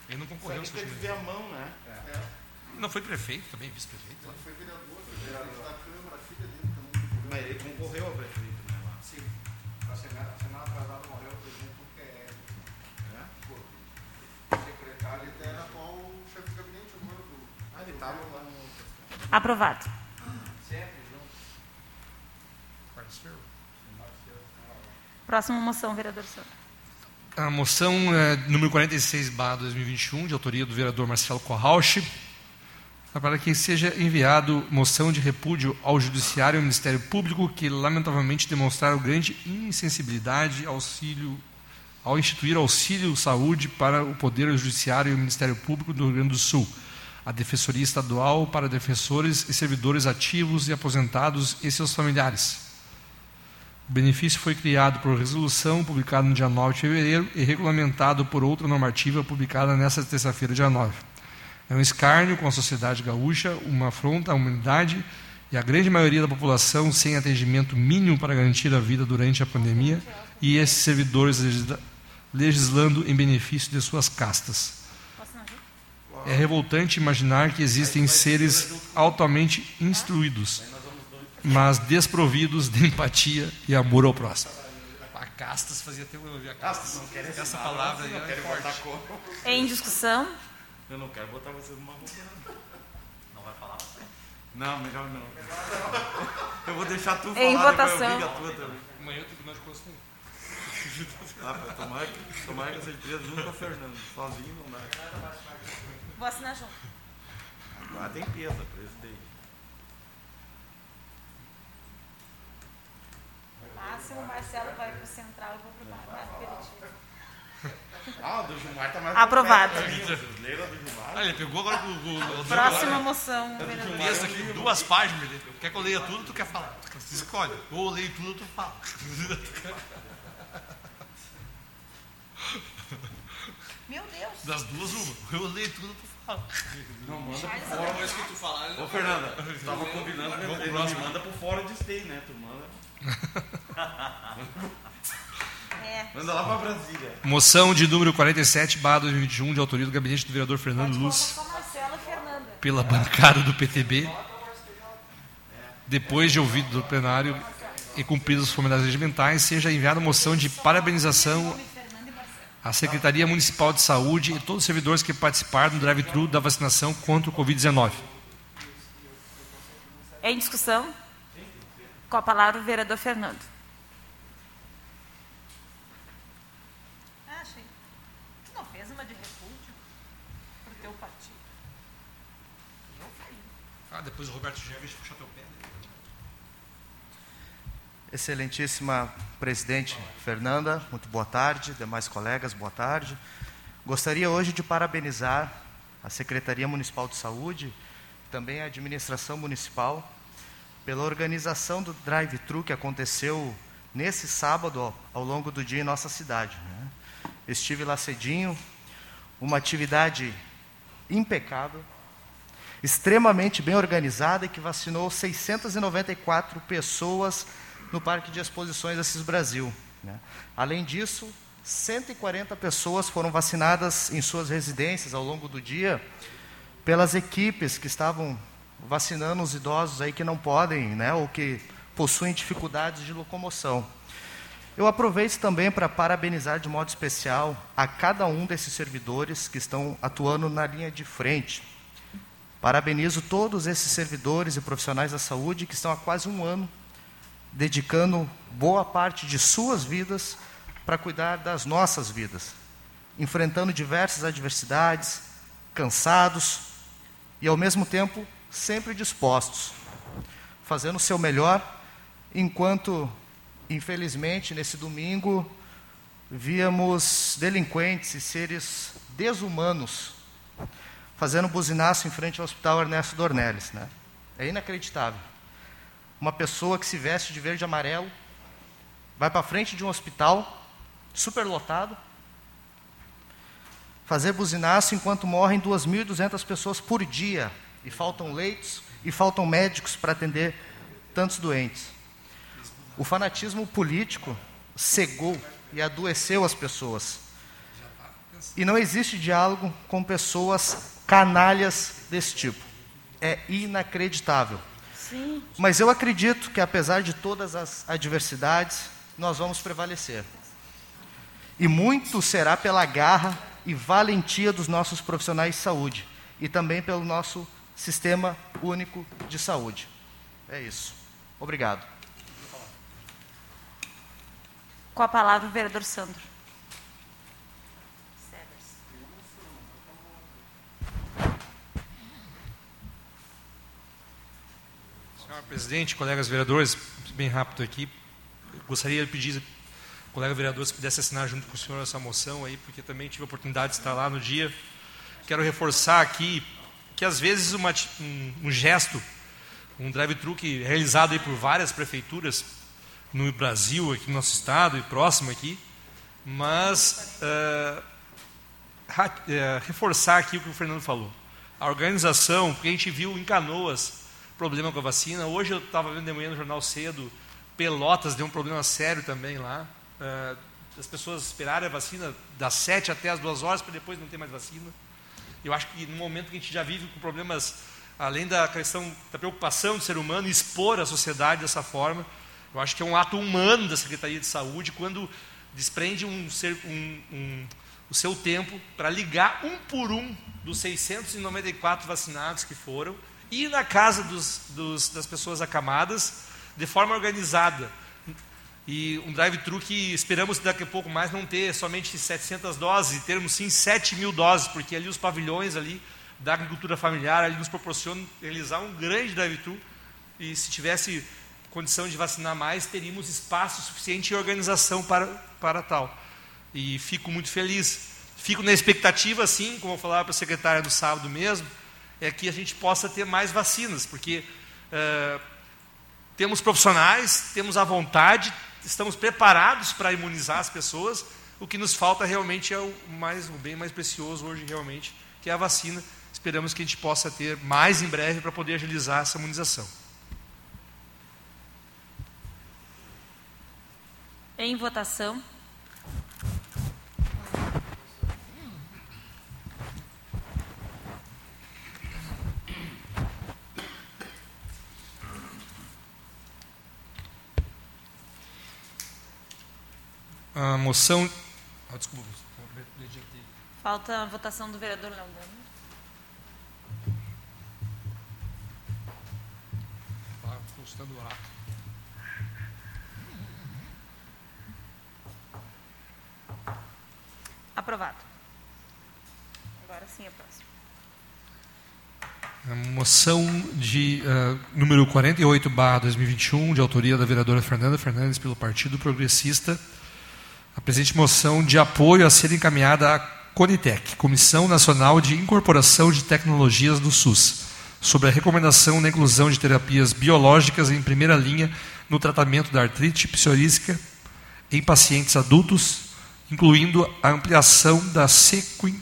[SPEAKER 4] Ele não concorreu.
[SPEAKER 8] Teve que ver a mão, né?
[SPEAKER 4] Não foi prefeito também, vice-prefeito.
[SPEAKER 5] Foi vereador, foi vereador da Câmara, filha.
[SPEAKER 8] Mas ele concorreu ao prefeito, né, lá?
[SPEAKER 5] Sim. Na semana, a semana passada morreu o presidente do PL.
[SPEAKER 2] É? é? O
[SPEAKER 5] secretário era qual o chefe de gabinete humano do. Ah, ele estava lá
[SPEAKER 2] no.
[SPEAKER 1] Ah, aprovado. Sempre junto. Pareceu. Próxima moção, vereador Souza.
[SPEAKER 4] A moção é, número 46, barra 2021, de autoria do vereador Marcelo Corrauch, para que seja enviado moção de repúdio ao Judiciário e ao Ministério Público, que lamentavelmente demonstraram grande insensibilidade auxílio, ao instituir auxílio saúde para o Poder Judiciário e o Ministério Público do Rio Grande do Sul, a Defensoria Estadual para defensores e servidores ativos e aposentados e seus familiares o benefício foi criado por resolução publicada no dia 9 de fevereiro e regulamentado por outra normativa publicada nesta terça-feira, dia 9. É um escárnio com a sociedade gaúcha, uma afronta à humanidade e a grande maioria da população sem atendimento mínimo para garantir a vida durante a pandemia e esses servidores legislando em benefício de suas castas. É revoltante imaginar que existem seres altamente instruídos mas desprovidos de empatia e amor ao próximo. A castas fazia tempo que eu ouvia castas. Não quero essa palavra aí, é forte.
[SPEAKER 1] Em discussão?
[SPEAKER 2] Eu não quero botar vocês numa roupa.
[SPEAKER 6] Não vai falar você?
[SPEAKER 2] Não, melhor não. Eu vou deixar tu falar,
[SPEAKER 1] Em votação.
[SPEAKER 2] eu tua também.
[SPEAKER 4] Amanhã eu tenho que mais costume.
[SPEAKER 2] Ah, pô, tomara que, tomara que essa empresa junto com a Fernanda. Sozinho não dá.
[SPEAKER 1] Vou assinar junto.
[SPEAKER 2] Ah, tem peso, presidente.
[SPEAKER 1] Ah, se o Marcelo vai para o Central, eu vou para o Peritivo.
[SPEAKER 2] Ah, o do Gilmar tá mais
[SPEAKER 1] Aprovado.
[SPEAKER 4] Ah, ele pegou agora o, o,
[SPEAKER 1] Próxima moção,
[SPEAKER 4] texto aqui, duas páginas. Ele quer que eu leia tudo, tu quer falar. Tu escolhe. Ou eu leio tudo, tu fala.
[SPEAKER 1] Meu Deus.
[SPEAKER 4] Das duas, uma. Eu leio tudo, tu fala.
[SPEAKER 2] Não, manda por fora. Ô, Fernanda, tu tava combinando, né? Ele me manda por fora de stay, né? Tu manda.
[SPEAKER 1] É.
[SPEAKER 2] Manda lá pra Brasília.
[SPEAKER 4] Moção de número 47, barra 2021, de autoria do gabinete do vereador Fernando Luz.
[SPEAKER 1] Só Marcelo e Fernanda.
[SPEAKER 4] pela bancada do PTB, depois de ouvido do plenário e cumpridas as formalidades regimentais, seja enviada moção de parabenização à Secretaria Municipal de Saúde e todos os servidores que participaram do drive-thru da vacinação contra o Covid-19.
[SPEAKER 1] Em discussão? Com a palavra o vereador Fernando. Ah, achei. Tu não fez uma de repúdio pro teu partido? Eu faria.
[SPEAKER 4] Ah, depois o Roberto Jeves puxa teu pé.
[SPEAKER 9] Excelentíssima presidente Fernanda, muito boa tarde. Demais colegas, boa tarde. Gostaria hoje de parabenizar a Secretaria Municipal de Saúde, também a administração municipal, pela organização do drive-thru que aconteceu nesse sábado ao longo do dia em nossa cidade. né? Estive lá cedinho, uma atividade impecável, extremamente bem organizada e que vacinou 694 pessoas no Parque de Exposições Assis Brasil. né? Além disso, 140 pessoas foram vacinadas em suas residências ao longo do dia pelas equipes que estavam vacinando os idosos aí que não podem, né, ou que possuem dificuldades de locomoção. Eu aproveito também para parabenizar de modo especial a cada um desses servidores que estão atuando na linha de frente. Parabenizo todos esses servidores e profissionais da saúde que estão há quase um ano dedicando boa parte de suas vidas para cuidar das nossas vidas, enfrentando diversas adversidades, cansados e, ao mesmo tempo, sempre dispostos, fazendo o seu melhor, enquanto, infelizmente, nesse domingo, víamos delinquentes e seres desumanos fazendo buzinaço em frente ao Hospital Ernesto Dornelles. Né? É inacreditável. Uma pessoa que se veste de verde e amarelo, vai para frente de um hospital, superlotado, fazer buzinaço enquanto morrem 2.200 pessoas por dia, e faltam leitos, e faltam médicos para atender tantos doentes. O fanatismo político cegou e adoeceu as pessoas. E não existe diálogo com pessoas canalhas desse tipo. É inacreditável.
[SPEAKER 1] Sim.
[SPEAKER 9] Mas eu acredito que, apesar de todas as adversidades, nós vamos prevalecer. E muito será pela garra e valentia dos nossos profissionais de saúde e também pelo nosso sistema Único de Saúde. É isso. Obrigado.
[SPEAKER 1] Com a palavra o vereador Sandro.
[SPEAKER 4] Presidente, colegas vereadores, bem rápido aqui. Gostaria de pedir colega vereador se pudesse assinar junto com o senhor essa moção aí, porque também tive a oportunidade de estar lá no dia. Quero reforçar aqui que às vezes uma, um, um gesto, um drive-thru realizado aí por várias prefeituras no Brasil, aqui no nosso estado e próximo aqui, mas uh, reforçar aqui o que o Fernando falou. A organização, porque a gente viu em Canoas problema com a vacina. Hoje eu estava vendo de manhã no jornal cedo, Pelotas deu um problema sério também lá. Uh, as pessoas esperaram a vacina das 7 até as 2 horas para depois não ter mais vacina. Eu acho que no momento que a gente já vive com problemas, além da questão da preocupação do ser humano, expor a sociedade dessa forma, eu acho que é um ato humano da Secretaria de Saúde quando desprende um, ser, um, um, o seu tempo para ligar um por um dos 694 vacinados que foram ir na casa dos, dos, das pessoas acamadas de forma organizada. E um drive-thru que esperamos daqui a pouco mais não ter somente 700 doses, e termos sim 7 mil doses, porque ali os pavilhões ali da agricultura familiar ali nos proporcionam realizar um grande drive-thru. E se tivesse condição de vacinar mais, teríamos espaço suficiente e organização para, para tal. E fico muito feliz. Fico na expectativa, sim, como eu falava para a secretária no sábado mesmo, é que a gente possa ter mais vacinas, porque uh, temos profissionais, temos a vontade, estamos preparados para imunizar as pessoas. O que nos falta realmente é o, mais, o bem mais precioso hoje, realmente, que é a vacina. Esperamos que a gente possa ter mais em breve para poder agilizar essa imunização.
[SPEAKER 1] Em votação.
[SPEAKER 4] A moção. Ah, desculpa,
[SPEAKER 1] Falta a votação do vereador Leandro.
[SPEAKER 4] Está constando o ato.
[SPEAKER 1] Aprovado. Agora sim é próximo.
[SPEAKER 4] A moção de uh, número 48, barra 2021, de autoria da vereadora Fernanda Fernandes, pelo Partido Progressista a presente moção de apoio a ser encaminhada à Conitec, Comissão Nacional de Incorporação de Tecnologias do SUS, sobre a recomendação da inclusão de terapias biológicas em primeira linha no tratamento da artrite psoríaca em pacientes adultos, incluindo a ampliação da sequinumab.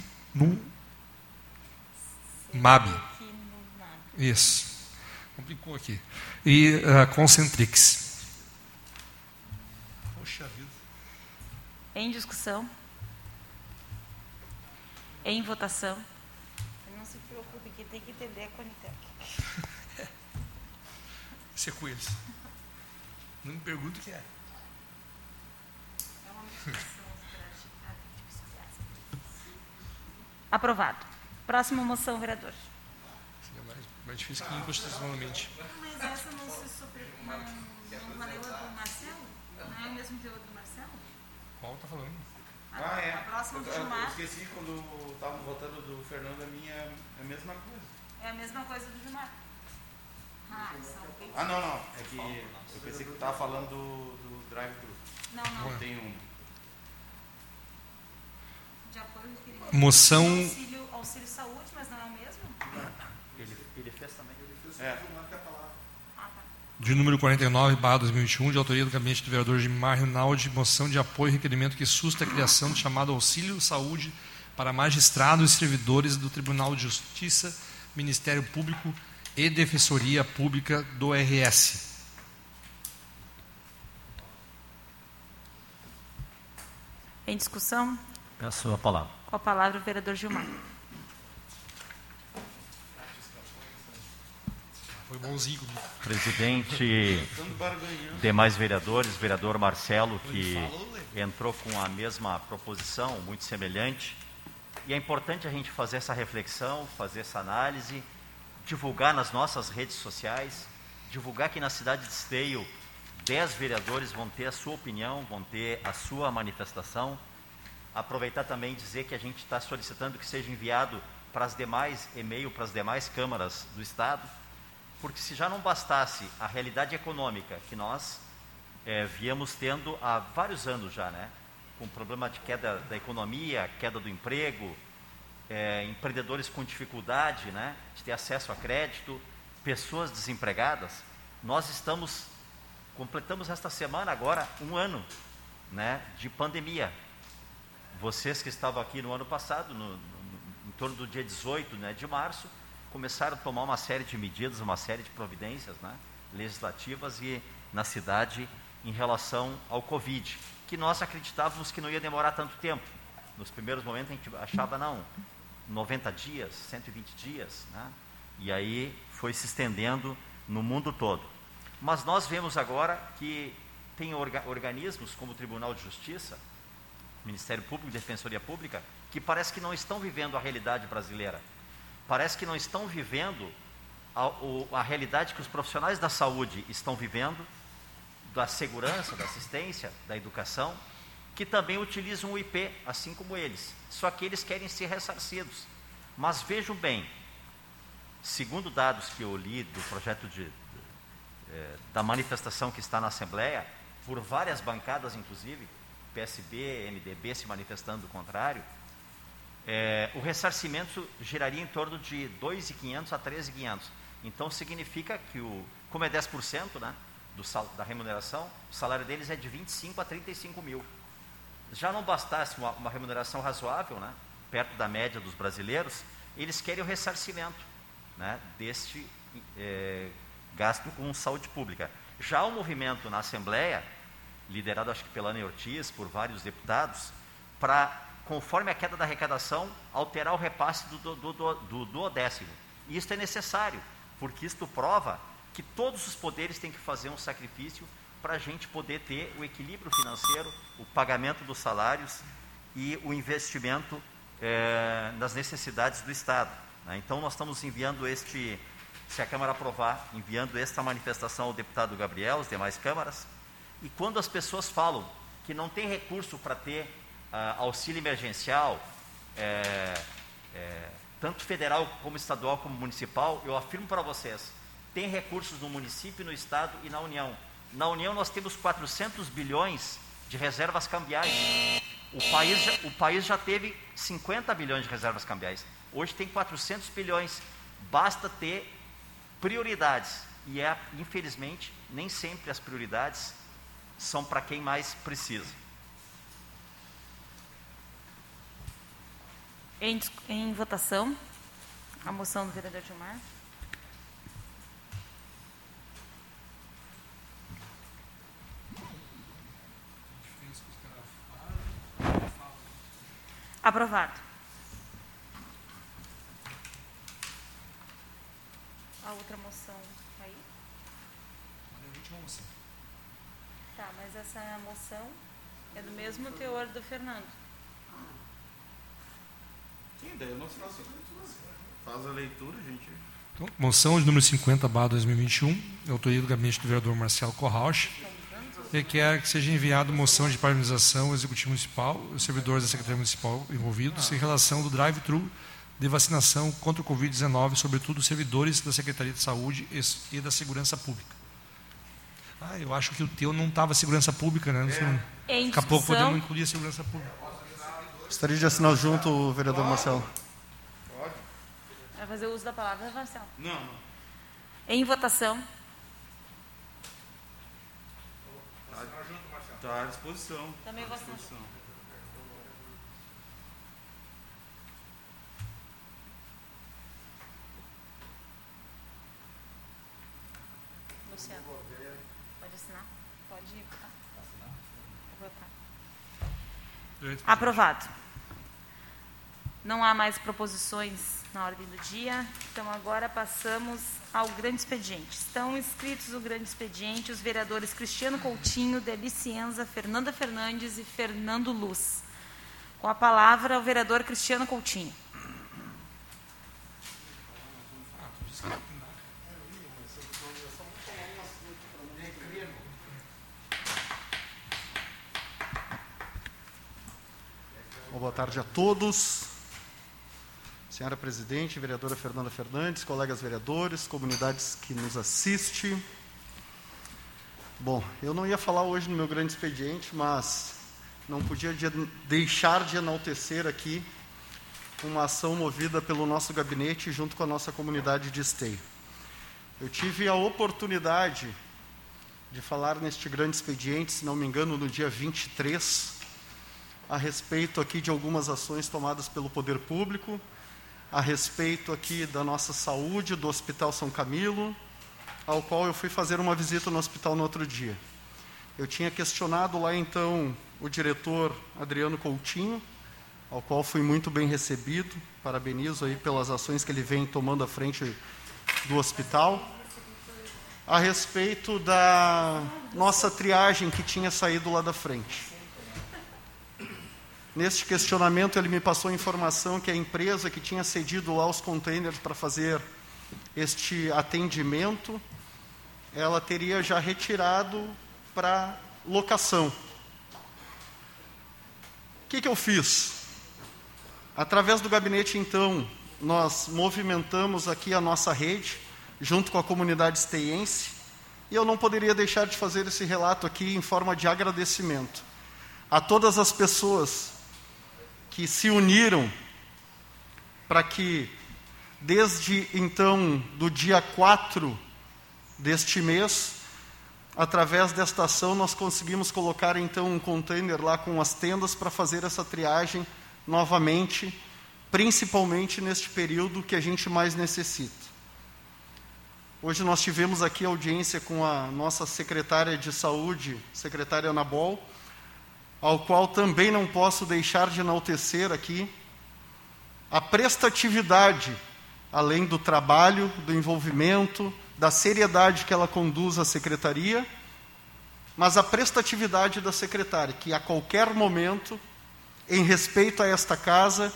[SPEAKER 4] Isso. Complicou aqui. E a Concentrix.
[SPEAKER 1] Em discussão? Em votação? Não se preocupe, que tem que entender a Conitec.
[SPEAKER 4] Isso é com eles. Não me pergunte o que é.
[SPEAKER 1] Aprovado. Próxima moção, vereador.
[SPEAKER 4] É mais, mais difícil que inconstitucionalmente.
[SPEAKER 1] Mas essa não se sobre... não, não valeu a do Marcelo? Não é o mesmo teor
[SPEAKER 4] qual está falando?
[SPEAKER 2] Ah, é.
[SPEAKER 1] A próxima do
[SPEAKER 2] eu,
[SPEAKER 1] Gilmar.
[SPEAKER 2] Eu esqueci quando estavam votando do Fernando, a minha é a mesma coisa.
[SPEAKER 1] É a mesma coisa do Gilmar. Ah,
[SPEAKER 2] ah não, não. É que eu pensei que estava falando do, do drive-thru.
[SPEAKER 1] Não, não.
[SPEAKER 2] Não tem um.
[SPEAKER 1] De apoio
[SPEAKER 4] Moção.
[SPEAKER 1] Auxílio, auxílio saúde, mas não é o mesmo?
[SPEAKER 6] Ele, ele fez também. Ele fez
[SPEAKER 2] é
[SPEAKER 4] de número 49, barra 2021, de autoria do gabinete do vereador Gilmar Rinaldi, moção de apoio e requerimento que susta a criação do chamado auxílio saúde para magistrados e servidores do Tribunal de Justiça, Ministério Público e Defensoria Pública do RS.
[SPEAKER 1] Em discussão?
[SPEAKER 6] Peço a palavra.
[SPEAKER 1] Com a palavra o vereador Gilmar.
[SPEAKER 4] Foi bonzinho.
[SPEAKER 6] Presidente, demais vereadores, vereador Marcelo, que entrou com a mesma proposição, muito semelhante. E é importante a gente fazer essa reflexão, fazer essa análise, divulgar nas nossas redes sociais, divulgar que na cidade de Esteio 10 vereadores vão ter a sua opinião, vão ter a sua manifestação. Aproveitar também e dizer que a gente está solicitando que seja enviado para as demais e-mail para as demais câmaras do estado, porque se já não bastasse a realidade econômica que nós é, viemos tendo há vários anos já, né? Com problema de queda da economia, queda do emprego, é, empreendedores com dificuldade, né? De ter acesso a crédito, pessoas desempregadas. Nós estamos completamos esta semana agora um ano, né? De pandemia. Vocês que estavam aqui no ano passado, no, no, em torno do dia 18 né, de março, começaram a tomar uma série de medidas, uma série de providências né, legislativas e na cidade em relação ao Covid, que nós acreditávamos que não ia demorar tanto tempo. Nos primeiros momentos a gente achava, não, 90 dias, 120 dias, né? e aí foi se estendendo no mundo todo. Mas nós vemos agora que tem orga organismos como o Tribunal de Justiça, Ministério Público e Defensoria Pública, que parece que não estão vivendo a realidade brasileira. Parece que não estão vivendo a, a realidade que os profissionais da saúde estão vivendo da segurança, da assistência, da educação, que também utilizam o IP, assim como eles. Só que eles querem ser ressarcidos. Mas vejam bem, segundo dados que eu li do projeto de, é, da manifestação que está na Assembleia, por várias bancadas, inclusive, PSB, MDB se manifestando do contrário, é, o ressarcimento giraria em torno de 2.500 a 13.500. Então significa que o, como é 10%, né, do, da remuneração, o salário deles é de 25 a 35 mil. Já não bastasse uma, uma remuneração razoável, né, perto da média dos brasileiros, eles querem o ressarcimento né, deste é, gasto com saúde pública. Já o movimento na Assembleia, liderado acho que pela Ana Ortiz, por vários deputados, para, conforme a queda da arrecadação, alterar o repasse do, do, do, do duodécimo. E isso é necessário, porque isto prova que todos os poderes têm que fazer um sacrifício para a gente poder ter o equilíbrio financeiro, o pagamento dos salários e o investimento é, nas necessidades do Estado. Né? Então, nós estamos enviando este, se a Câmara aprovar, enviando esta manifestação ao deputado Gabriel, as demais câmaras. E quando as pessoas falam que não tem recurso para ter auxílio emergencial, é, é, tanto federal como estadual como municipal, eu afirmo para vocês, tem recursos no município, no estado e na União. Na União nós temos 400 bilhões de reservas cambiais. O país, já, o país já teve 50 bilhões de reservas cambiais. Hoje tem 400 bilhões. Basta ter prioridades. E é, infelizmente, nem sempre as prioridades são para quem mais precisa.
[SPEAKER 1] Em, em votação, a moção do vereador Gilmar. Aprovado. A outra moção aí?
[SPEAKER 4] A última moção.
[SPEAKER 1] Tá, mas essa moção é do mesmo teor do Fernando.
[SPEAKER 2] Sim, daí nós faz a leitura, gente.
[SPEAKER 4] Então, moção de número 50, barra 2021, autoria do gabinete do vereador Marcelo Corrauch requer que seja enviado moção de paralisação ao Executivo Municipal e os servidores da Secretaria Municipal envolvidos em relação do drive-thru de vacinação contra o Covid-19, sobretudo os servidores da Secretaria de Saúde e da Segurança Pública. Ah, eu acho que o teu não estava segurança pública, né?
[SPEAKER 1] É.
[SPEAKER 4] Daqui a pouco podemos incluir a segurança pública.
[SPEAKER 5] Gostaria de assinar junto o vereador Marcelo.
[SPEAKER 1] Pode. Vai fazer uso da palavra, Marcelo?
[SPEAKER 2] Não, não.
[SPEAKER 1] Em votação.
[SPEAKER 2] Está à disposição.
[SPEAKER 1] Também
[SPEAKER 2] tá à
[SPEAKER 1] disposição. Luciano, pode assinar? Pode. Tá? Votar. Aprovado. Não há mais proposições na ordem do dia, então agora passamos ao grande expediente. Estão inscritos o grande expediente os vereadores Cristiano Coutinho, Delicienza, Fernanda Fernandes e Fernando Luz. Com a palavra, o vereador Cristiano Coutinho.
[SPEAKER 5] Boa tarde a todos. Senhora Presidente, vereadora Fernanda Fernandes, colegas vereadores, comunidades que nos assistem. Bom, eu não ia falar hoje no meu grande expediente, mas não podia de, deixar de enaltecer aqui uma ação movida pelo nosso gabinete junto com a nossa comunidade de esteio. Eu tive a oportunidade de falar neste grande expediente, se não me engano, no dia 23, a respeito aqui de algumas ações tomadas pelo poder público, a respeito aqui da nossa saúde, do Hospital São Camilo, ao qual eu fui fazer uma visita no hospital no outro dia. Eu tinha questionado lá então o diretor Adriano Coutinho, ao qual fui muito bem recebido. Parabenizo aí pelas ações que ele vem tomando à frente do hospital. A respeito da nossa triagem que tinha saído lá da frente. Neste questionamento, ele me passou a informação que a empresa que tinha cedido lá os containers para fazer este atendimento, ela teria já retirado para locação. O que, que eu fiz? Através do gabinete, então, nós movimentamos aqui a nossa rede, junto com a comunidade esteiense, e eu não poderia deixar de fazer esse relato aqui em forma de agradecimento a todas as pessoas que se uniram para que, desde então, do dia 4 deste mês, através desta ação, nós conseguimos colocar então um container lá com as tendas para fazer essa triagem novamente, principalmente neste período que a gente mais necessita. Hoje nós tivemos aqui audiência com a nossa secretária de saúde, secretária Anabol, ao qual também não posso deixar de enaltecer aqui a prestatividade, além do trabalho, do envolvimento, da seriedade que ela conduz à secretaria, mas a prestatividade da secretária, que a qualquer momento em respeito a esta casa,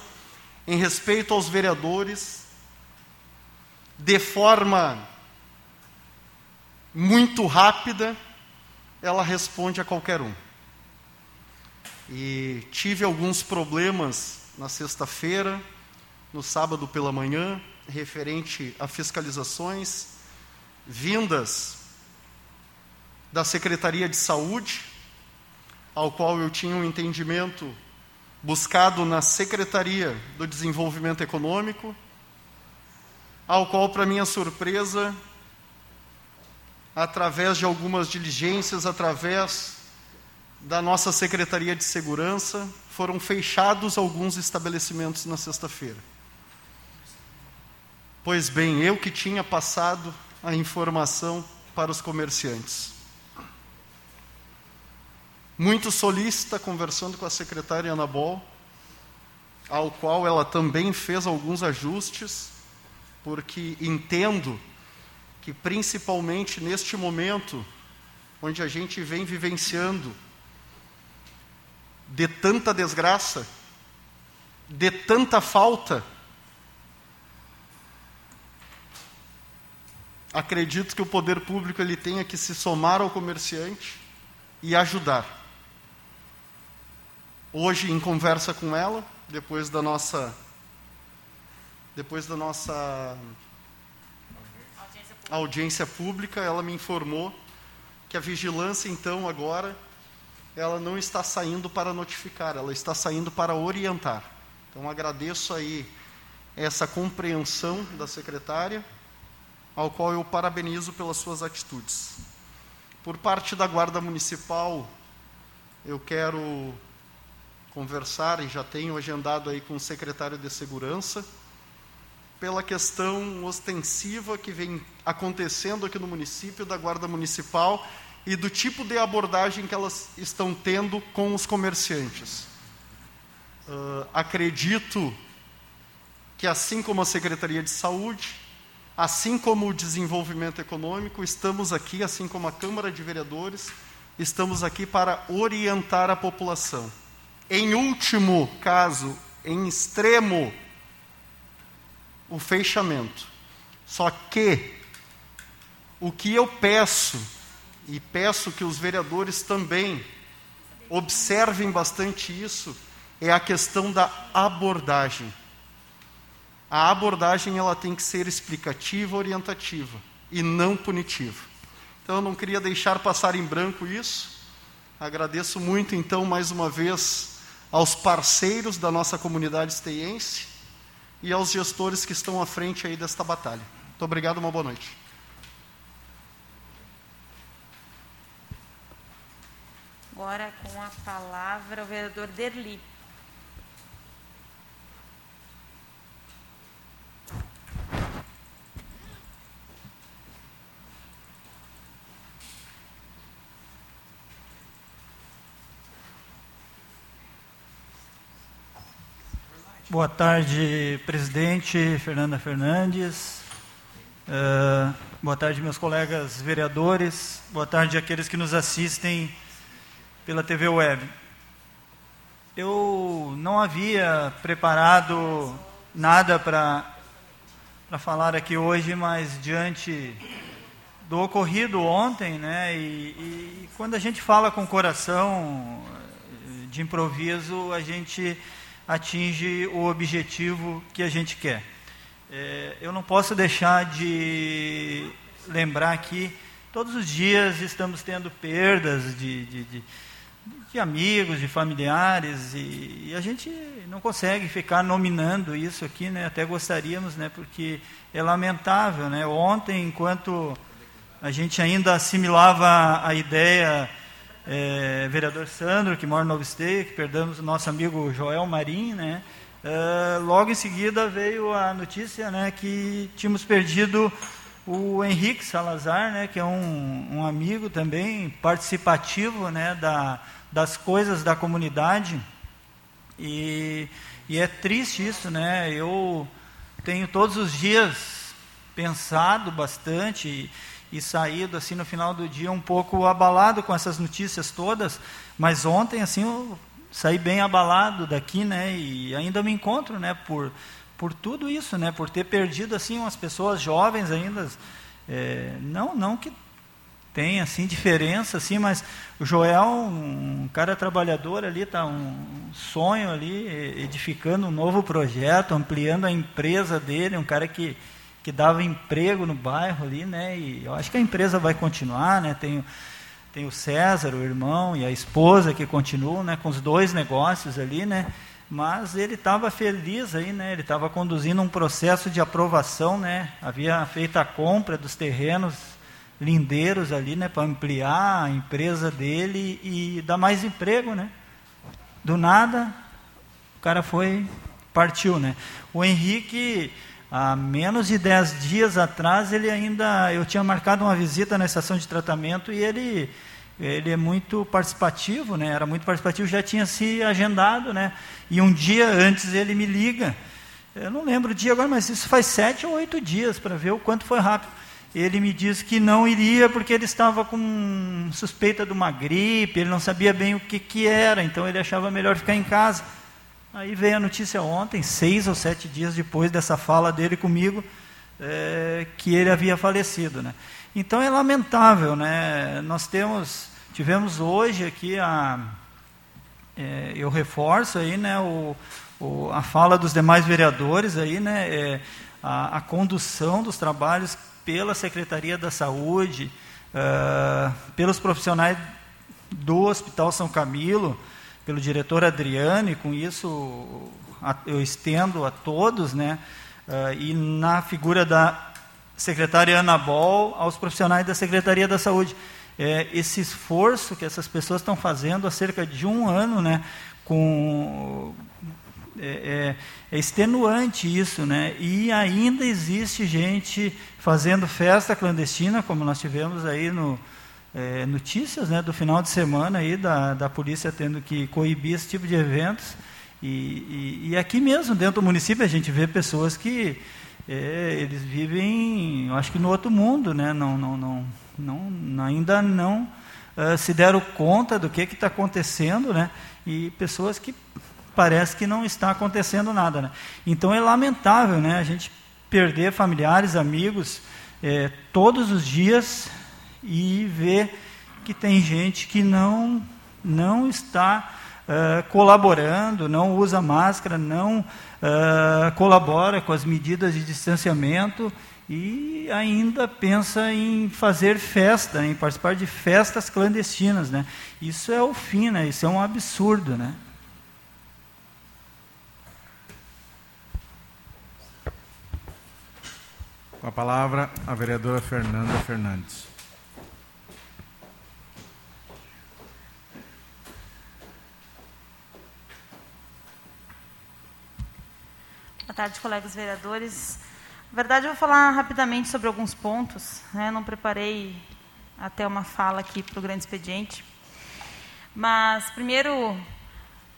[SPEAKER 5] em respeito aos vereadores, de forma muito rápida, ela responde a qualquer um. E tive alguns problemas na sexta-feira, no sábado pela manhã, referente a fiscalizações vindas da Secretaria de Saúde, ao qual eu tinha um entendimento buscado na Secretaria do Desenvolvimento Econômico, ao qual, para minha surpresa, através de algumas diligências, através da nossa Secretaria de Segurança, foram fechados alguns estabelecimentos na sexta-feira. Pois bem, eu que tinha passado a informação para os comerciantes muito solícita, conversando com a secretária Anabol, ao qual ela também fez alguns ajustes, porque entendo que, principalmente neste momento, onde a gente vem vivenciando de tanta desgraça, de tanta falta, acredito que o poder público ele tenha que se somar ao comerciante e ajudar hoje em conversa com ela, depois da nossa depois da nossa audiência pública. ela me informou que a vigilância então agora ela não está saindo para notificar, ela está saindo para orientar. Então agradeço aí essa compreensão da secretária, ao qual eu parabenizo pelas suas atitudes. Por parte da Guarda Municipal, eu quero conversar e já tenho agendado aí com o secretário de Segurança pela questão ostensiva que vem acontecendo aqui no município da Guarda Municipal e do tipo de abordagem que elas estão tendo com os comerciantes. Uh, acredito que, assim como a Secretaria de Saúde, assim como o Desenvolvimento Econômico, estamos aqui, assim como a Câmara de Vereadores, estamos aqui para orientar a população em último caso, em extremo, o fechamento. Só que o que eu peço, e peço que os vereadores também observem bastante isso, é a questão da abordagem. A abordagem ela tem que ser explicativa, orientativa e não punitiva. Então eu não queria deixar passar em branco isso. Agradeço muito então mais uma vez aos parceiros da nossa comunidade esteiense e aos gestores que estão à frente aí desta batalha. Muito obrigado, uma boa noite.
[SPEAKER 1] Agora com a palavra o vereador Derli.
[SPEAKER 10] Boa tarde, presidente Fernanda Fernandes. Uh, boa tarde, meus colegas vereadores. Boa tarde àqueles que nos assistem pela TV Web. Eu não havia preparado nada para falar aqui hoje, mas diante do ocorrido ontem, né, e, e quando a gente fala com o coração de improviso, a gente atinge o objetivo que a gente quer. É, eu não posso deixar de lembrar que todos os dias estamos tendo perdas de, de, de, de amigos, de familiares, e, e, a gente não consegue ficar nominando isso aqui, né? até gostaríamos, né? porque é lamentável. Né? Ontem, enquanto a gente ainda assimilava a ideia é, vereador Sandro, que mora no Novo que perdemos o nosso amigo Joel Marim, né? É, logo em seguida veio a notícia né, que tínhamos perdido o Henrique Salazar, né, que é um, um amigo também participativo né, da, das coisas da comunidade. E, e é triste isso, né? Eu tenho todos os dias pensado bastante e saído assim no final do dia um pouco abalado com essas notícias todas, mas ontem assim eu saí bem abalado daqui, né? E ainda me encontro, né? Por por tudo isso, né? Por ter perdido assim umas pessoas jovens ainda, é, não não que tem assim diferença assim, mas o Joel, um cara trabalhador ali, tá um sonho ali, edificando um novo projeto, ampliando a empresa dele, um cara que que dava emprego no bairro ali, né? E eu acho que a empresa vai continuar, né? Tem, tem o César, o irmão, e a esposa que continuam, né? Com os dois negócios ali, né? Mas ele estava feliz aí, né? Ele estava conduzindo um processo de aprovação, né? Havia feito a compra dos terrenos lindeiros ali, né? Para ampliar a empresa dele e dar mais emprego, né? Do nada, o cara foi, partiu, né? O Henrique Há menos de 10 dias atrás, ele ainda, eu tinha marcado uma visita na estação de tratamento e ele, ele é muito participativo, né? Era muito participativo, já tinha se agendado, né? E um dia antes ele me liga. Eu não lembro o dia agora, mas isso faz sete ou oito dias para ver o quanto foi rápido. Ele me disse que não iria porque ele estava com suspeita de uma gripe, ele não sabia bem o que, que era, então ele achava melhor ficar em casa. Aí veio a notícia ontem, seis ou sete dias depois dessa fala dele comigo, é, que ele havia falecido. Né? Então é lamentável, né? Nós temos, tivemos hoje aqui a, é, eu reforço aí, né, o, o, a fala dos demais vereadores aí, né, é, a, a, condução dos trabalhos pela Secretaria da Saúde, uh, pelos profissionais do Hospital São Camilo, pelo diretor Adriano, e com isso eu estendo a todos, né? Uh, e na figura da secretária Ana Bol, aos profissionais da Secretaria da Saúde. É, esse esforço que essas pessoas estão fazendo há cerca de um ano, né? Com, é, é, é extenuante isso, né? E ainda existe gente fazendo festa clandestina, como nós tivemos aí no, é, notícias né, do final de semana aí da, da polícia tendo que coibir esse tipo de eventos. E, e, e aqui mesmo, dentro do município, a gente vê pessoas que é, eles vivem, eu acho que no outro mundo, né? não, não, não, não, ainda não uh, se deram conta do que está acontecendo, né? e pessoas que parece que não está acontecendo nada. Né? Então é lamentável né? a gente perder familiares, amigos, é, todos os dias e ver que tem gente que não, não está uh, colaborando, não usa máscara, não uh, colabora com as medidas de distanciamento e ainda pensa em fazer festa, em participar de festas clandestinas, né? Isso é o fim, né? Isso é um absurdo, né?
[SPEAKER 8] Com a palavra, a vereadora Fernanda Fernandes.
[SPEAKER 1] Boa tarde, colegas vereadores. Na verdade, eu vou falar rapidamente sobre alguns pontos. Né? Não preparei até uma fala aqui para o grande expediente. Mas, primeiro,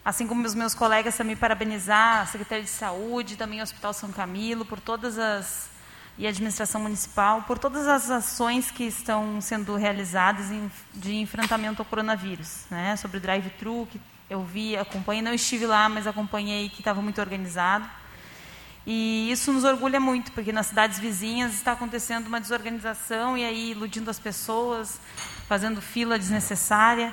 [SPEAKER 1] assim como os meus colegas, também parabenizar a Secretaria de Saúde, também o Hospital São Camilo, por todas as e a administração municipal, por todas as ações que estão sendo realizadas em, de enfrentamento ao coronavírus. Né? Sobre o drive-thru, que eu vi, acompanhei, não estive lá, mas acompanhei que estava muito organizado. E isso nos orgulha muito, porque nas cidades vizinhas está acontecendo uma desorganização e aí iludindo as pessoas, fazendo fila desnecessária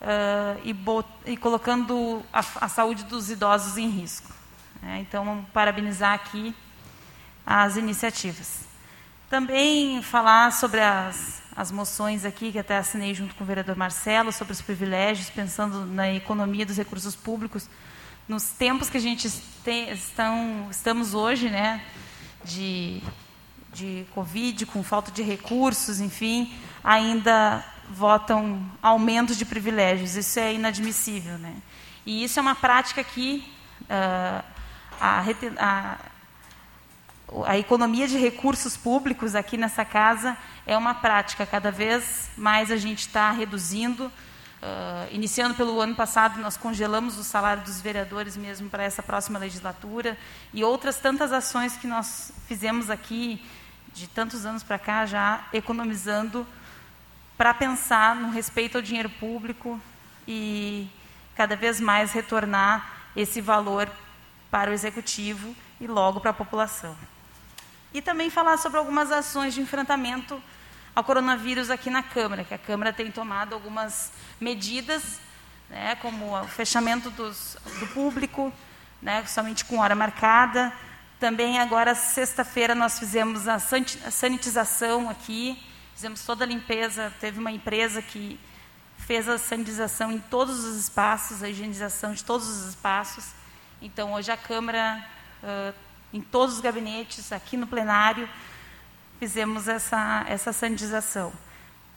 [SPEAKER 1] uh, e, e, colocando a, a, saúde dos idosos em risco. É, então, parabenizar aqui as iniciativas. Também falar sobre as, as moções aqui, que até assinei junto com o vereador Marcelo, sobre os privilégios, pensando na economia dos recursos públicos, nos tempos que a gente tem, estão, estamos hoje, né, de, de Covid, com falta de recursos, enfim, ainda votam aumentos de privilégios. Isso é inadmissível. Né? E isso é uma prática que uh, a, a, a economia de recursos públicos aqui nessa casa é uma prática. Cada vez mais a gente está reduzindo Uh, iniciando pelo ano passado, nós congelamos o salário dos vereadores mesmo para essa próxima legislatura e outras tantas ações que nós fizemos aqui de tantos anos para cá já economizando para pensar no respeito ao dinheiro público e cada vez mais retornar esse valor para o executivo e logo para a população. E também falar sobre algumas ações de enfrentamento ao coronavírus aqui na Câmara, que a Câmara tem tomado algumas medidas, né, como o fechamento dos, do público, né, somente com hora marcada. Também agora, sexta-feira, nós fizemos a sanitização aqui, fizemos toda a limpeza. Teve uma empresa que fez a sanitização em todos os espaços, a higienização de todos os espaços. Então, hoje a Câmara, uh, em todos os gabinetes, aqui no plenário, fizemos essa, essa sanitização.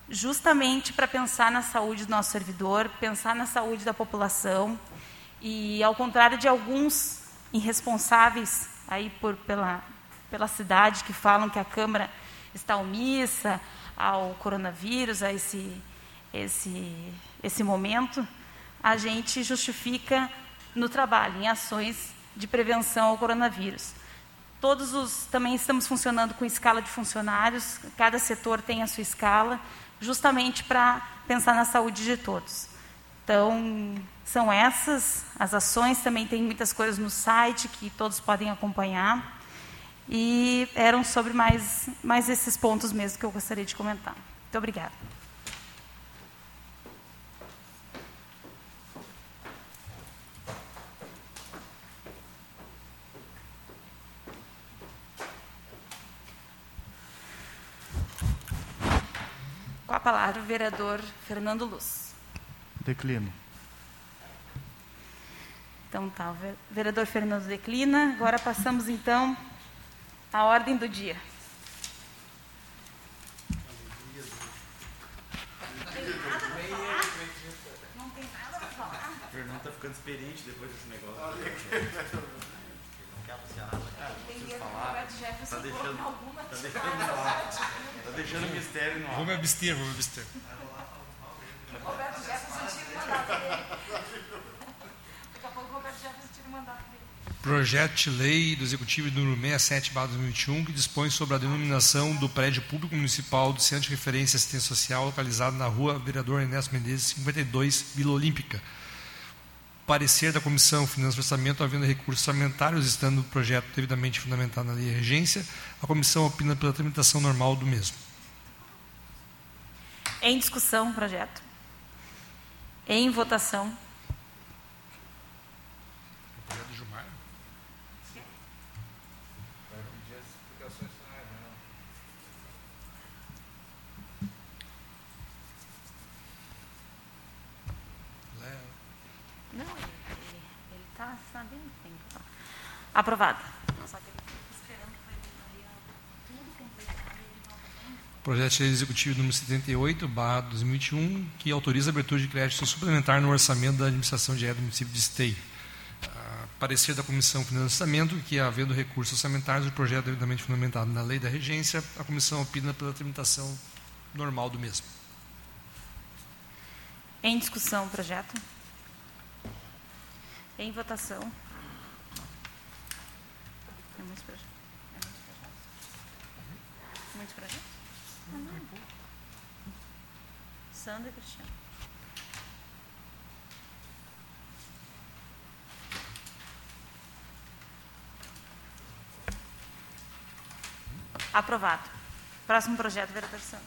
[SPEAKER 1] Justamente para pensar na saúde do nosso servidor, pensar na saúde da população e, ao contrário de alguns irresponsáveis aí por, pela, pela cidade que falam que a Câmara está omissa ao coronavírus, a esse, esse, esse momento, a gente justifica no trabalho, em ações de prevenção ao coronavírus. Todos os também estamos funcionando com escala de funcionários, cada setor tem a sua escala, justamente para pensar na saúde de todos. Então, são essas as ações, também tem muitas coisas no site que todos podem acompanhar. E eram sobre mais, mais esses pontos mesmo que eu gostaria de comentar. Muito obrigada. Com a palavra o vereador Fernando Luz.
[SPEAKER 9] Declino.
[SPEAKER 1] Então tá, o vereador Fernando declina. Agora passamos então à ordem do dia.
[SPEAKER 2] Não tem nada para falar. O Fernando está ficando experiente depois desse negócio. Não quer anunciar nada. Ah, não preciso falar. Está deixando, tá deixando deixando o mistério no ar.
[SPEAKER 4] Vou me abster, vou me abster.
[SPEAKER 1] Roberto Jefferson tira o mandato dele. Daqui a pouco o Roberto Jefferson tira o mandato dele.
[SPEAKER 4] Projeto de lei do Executivo número 67/2021 que dispõe sobre a denominação do prédio público municipal do Centro de Referência e Assistência Social localizado na Rua Vereador Ernesto Menezes, 52, Vila Olímpica. Parecer da Comissão Finanças e Orçamento, havendo recursos orçamentários, estando o projeto devidamente fundamentado na lei de regência, a comissão opina pela tramitação normal do mesmo.
[SPEAKER 1] Em discussão projeto. Em votação. Não, ele está sabendo que tem que falar. Aprovado. Só que ele fica esperando que vai vir tudo completado e ele não
[SPEAKER 4] Projeto de Lei Executivo número 78, barra 2021, que autoriza a abertura de crédito suplementar no orçamento da administração direta do município de Esteio. Ah, Parecer da Comissão Financiamento que, havendo recursos orçamentários, o projeto é devidamente fundamentado na lei da regência, a comissão opina pela tramitação normal do mesmo.
[SPEAKER 1] Em discussão o projeto? Em votação? É muitos projetos? É muitos projetos? Muitos projetos? Ah, não. Sandra e Cristiano. Aprovado. Próximo projeto, vereador Sandra.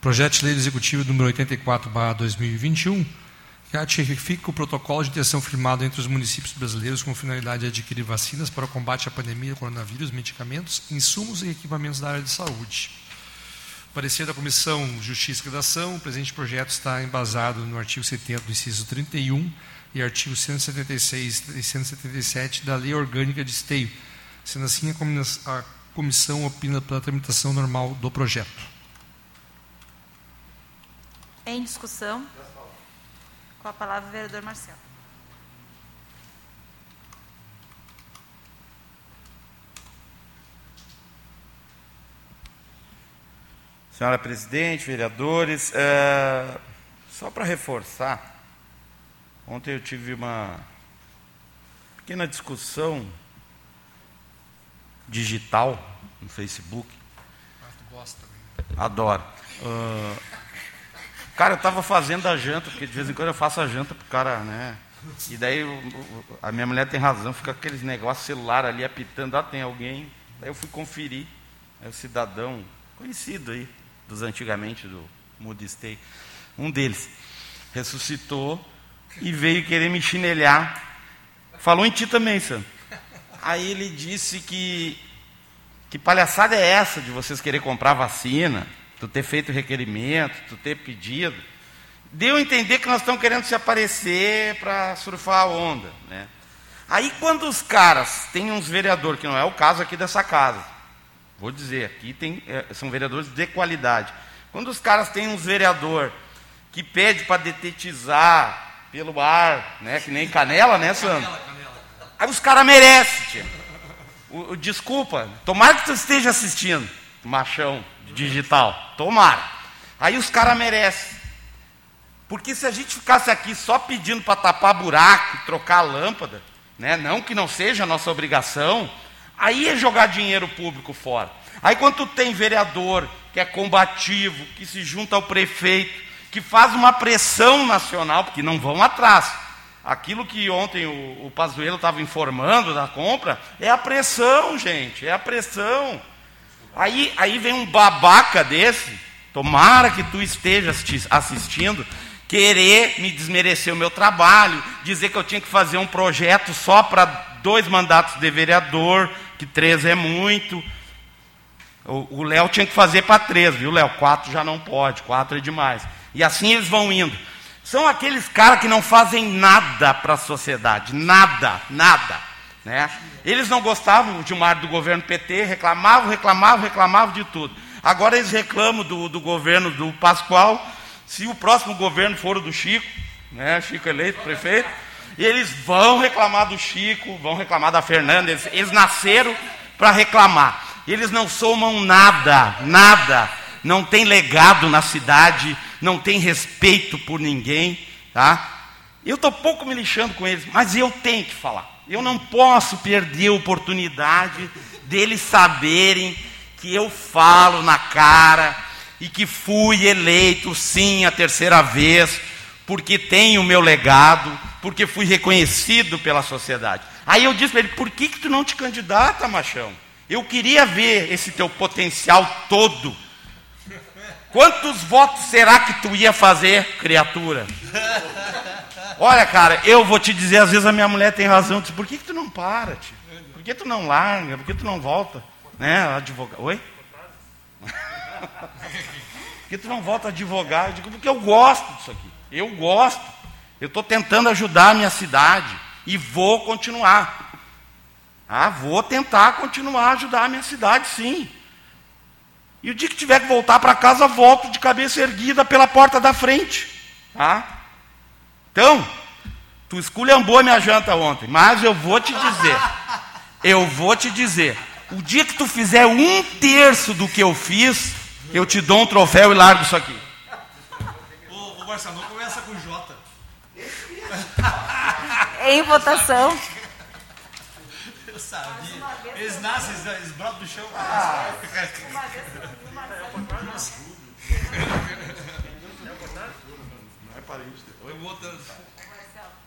[SPEAKER 4] Projeto de Lei Executivo número 84, barra 2021, que ratifica o protocolo de intenção firmado entre os municípios brasileiros com finalidade de adquirir vacinas para o combate à pandemia do coronavírus, medicamentos, insumos e equipamentos da área de saúde. Parecer da Comissão Justiça e Redação, o presente projeto está embasado no artigo 70 do inciso 31 e artigo 176 e 177 da Lei Orgânica de Esteio. Sendo assim, a comissão opina pela tramitação normal do projeto.
[SPEAKER 1] Em discussão. Com a palavra o vereador Marcelo.
[SPEAKER 2] Senhora presidente, vereadores, é, só para reforçar, ontem eu tive uma pequena discussão digital no Facebook. Adoro. Ah, cara, eu estava fazendo a janta, porque de vez em quando eu faço a janta pro cara, né? E daí a minha mulher tem razão, fica aqueles negócios celular ali apitando, ah, tem alguém. Daí eu fui conferir, é o cidadão conhecido aí, dos antigamente, do Mudistei, um deles, ressuscitou e veio querer me chinelhar. Falou em ti também, Sam. Aí ele disse que que palhaçada é essa de vocês querer comprar vacina, tu ter feito requerimento, tu ter pedido? Deu a entender que nós estamos querendo se aparecer para surfar a onda, né? Aí quando os caras têm uns vereadores, que não é o caso aqui dessa casa, vou dizer, aqui tem, é, são vereadores de qualidade. Quando os caras têm uns vereador que pede para detetizar pelo ar, né, que nem canela, né, Sandro? Aí os caras merecem, tia. O, o- desculpa, tomara que tu esteja assistindo, machão digital, tomara. Aí os caras merecem. Porque se a gente ficasse aqui só pedindo para tapar buraco, trocar a lâmpada, né, não que não seja a nossa obrigação, aí é jogar dinheiro público fora. Aí quando tem vereador que é combativo, que se junta ao prefeito, que faz uma pressão nacional, porque não vão atrás. Aquilo que ontem o, o Pazuello estava informando da compra é a pressão, gente, é a pressão. Aí, aí vem um babaca desse, tomara que tu esteja assisti- assistindo, querer me desmerecer o meu trabalho, dizer que eu tinha que fazer um projeto só para dois mandatos de vereador, que três é muito. O Léo tinha que fazer para três, viu, Léo? Quatro já não pode, quatro é demais. E assim eles vão indo. São aqueles caras que não fazem nada para a sociedade, nada, nada. Né? Eles não gostavam de uma do governo PT, reclamavam, reclamavam, reclamavam de tudo. Agora eles reclamam do, do governo do Pascoal. Se o próximo governo for o do Chico, né? Chico eleito prefeito, eles vão reclamar do Chico, vão reclamar da Fernanda. Eles, eles nasceram para reclamar. Eles não somam nada, nada. Não tem legado na cidade, não tem respeito por ninguém, tá? Eu estou pouco me lixando com eles, mas eu tenho que falar. Eu não posso perder a oportunidade deles saberem que eu falo na cara e que fui eleito, sim, a terceira vez, porque tenho o meu legado, porque fui reconhecido pela sociedade. Aí eu disse para ele: por que, que tu não te candidata, machão? Eu queria ver esse teu potencial todo. Quantos votos será que tu ia fazer, criatura? Olha, cara, eu vou te dizer, às vezes a minha mulher tem razão. Diz, por que, que tu não para, tio? Por que tu não larga? Por que tu não volta? Né, advogado? Oi? que tu não volta a advogar? Eu digo, porque eu gosto disso aqui. Eu gosto. Eu estou tentando ajudar a minha cidade e vou continuar. Ah, vou tentar continuar a ajudar a minha cidade, sim. E o dia que tiver que voltar para casa, volto de cabeça erguida pela porta da frente. Tá? Então, tu esculhambou a minha janta ontem, mas eu vou te dizer, eu vou te dizer, o dia que tu fizer um terço do que eu fiz, eu te dou um troféu e largo isso aqui.
[SPEAKER 4] Ô, ô Marcelo, não começa com J.
[SPEAKER 1] Em votação.
[SPEAKER 4] Eu sabia. Eles nascem, eles brotam do chão.
[SPEAKER 2] Não é
[SPEAKER 4] Foi botando.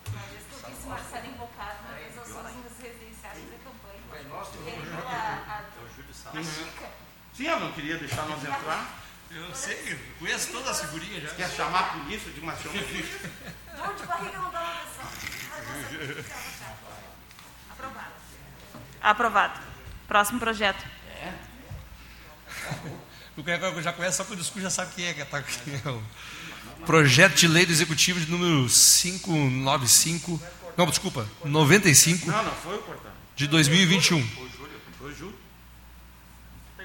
[SPEAKER 1] Uma vez que eu vi esse Marcelo invocado, uma vez nós fomos nos residenciais da campanha. E ele a, a, a.
[SPEAKER 2] Sim, eu não queria deixar nós entrar.
[SPEAKER 4] Eu sei, eu conheço todas as figurinhas já.
[SPEAKER 2] Quer chamar a polícia de uma chama?
[SPEAKER 1] Dor de barriga não dá uma pressão. Aprovado. Aprovado. Próximo projeto.
[SPEAKER 4] O que já conhece, só que o discurso já sabe quem é que está aqui. Projeto de lei do Executivo de número 595. Não, desculpa, 95
[SPEAKER 2] Não, não foi o cortado.
[SPEAKER 4] de 2021.
[SPEAKER 2] Foi Júlio. Foi Júlio.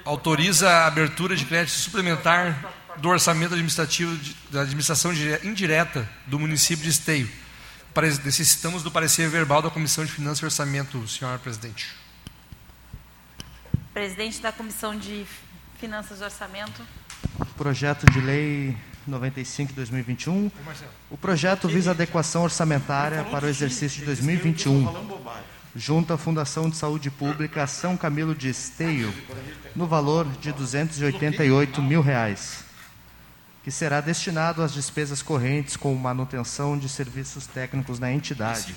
[SPEAKER 4] Autoriza a abertura de crédito suplementar do orçamento administrativo de- da administração dire- indireta do município de Esteio. Necessitamos do parecer verbal da Comissão de Finanças e Orçamento, senhora presidente.
[SPEAKER 1] Presidente da Comissão de Finanças e Orçamento.
[SPEAKER 9] Projeto de Lei 95 de 2021. O projeto visa adequação orçamentária para o exercício de 2021,
[SPEAKER 2] Falando bobagem.
[SPEAKER 9] junto à Fundação de Saúde Pública São Camilo de Esteio, no valor de 288 mil reais, que será destinado às despesas correntes com manutenção de serviços técnicos na entidade.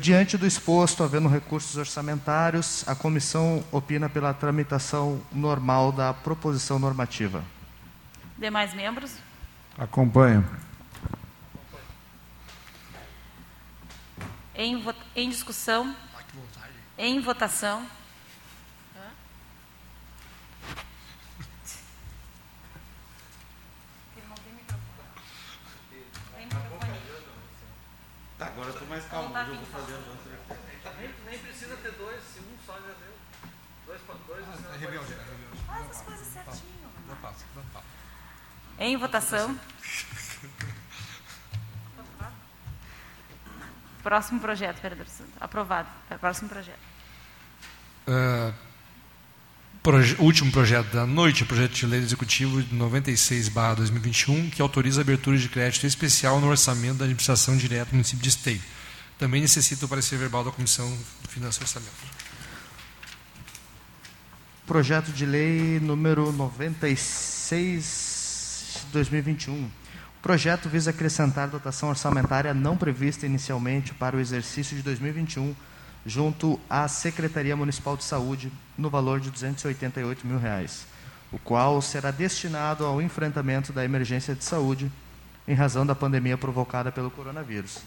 [SPEAKER 9] Diante do exposto, havendo recursos orçamentários, a comissão opina pela tramitação normal da proposição normativa.
[SPEAKER 1] Demais membros.
[SPEAKER 8] Acompanho.
[SPEAKER 1] Em, vo- em discussão. Em votação.
[SPEAKER 2] Tá, agora eu estou mais calmo. Hoje eu vou fazer as outras.
[SPEAKER 11] Nem precisa ter dois, se um só já deu. Dois para dois,
[SPEAKER 4] É rebelde, é rebelde.
[SPEAKER 1] Faz as coisas certinho.
[SPEAKER 4] Não passa, não passa.
[SPEAKER 1] Em votação. Próximo projeto, vereador Santos. Aprovado. Próximo projeto.
[SPEAKER 4] Ah, proje- último projeto da noite, projeto de lei do executivo 96/2021, que autoriza a abertura de crédito especial no orçamento da administração direta do município de Esteio. Também necessita o parecer verbal da Comissão de Finanças e Orçamento.
[SPEAKER 9] Projeto de lei número 96 de 2021. O projeto visa acrescentar dotação orçamentária não prevista inicialmente para o exercício de 2021 junto à Secretaria Municipal de Saúde no valor de 288 mil reais, o qual será destinado ao enfrentamento da emergência de saúde em razão da pandemia provocada pelo coronavírus.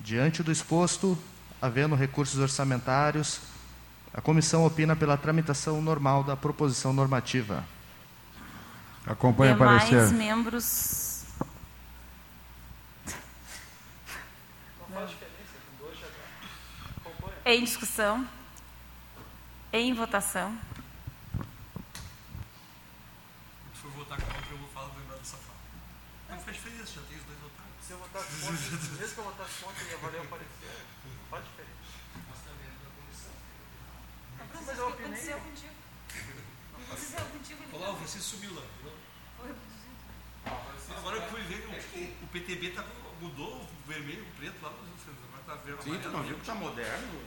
[SPEAKER 9] Diante do exposto, havendo recursos orçamentários, a comissão opina pela tramitação normal da proposição normativa.
[SPEAKER 8] Acompanho o
[SPEAKER 1] Demais
[SPEAKER 8] parecer.
[SPEAKER 1] membros. Em discussão. Em votação.
[SPEAKER 4] Se for votar contra, eu vou falar, vou lembrar dessa fala. Não faz diferença, já tem os dois votados.
[SPEAKER 11] Se eu votasse contra, mesmo que eu votasse contra, ia valer o parecer. Faz diferença. Mas eu opinei.
[SPEAKER 1] Aconteceu contigo. Aconteceu contigo.
[SPEAKER 4] Olha lá, o Francisco sumiu lá. Agora eu fui ver, o, o PTB tá, mudou o vermelho, o preto lá, agora tá verde.
[SPEAKER 2] Sim, tu não viu que está moderno?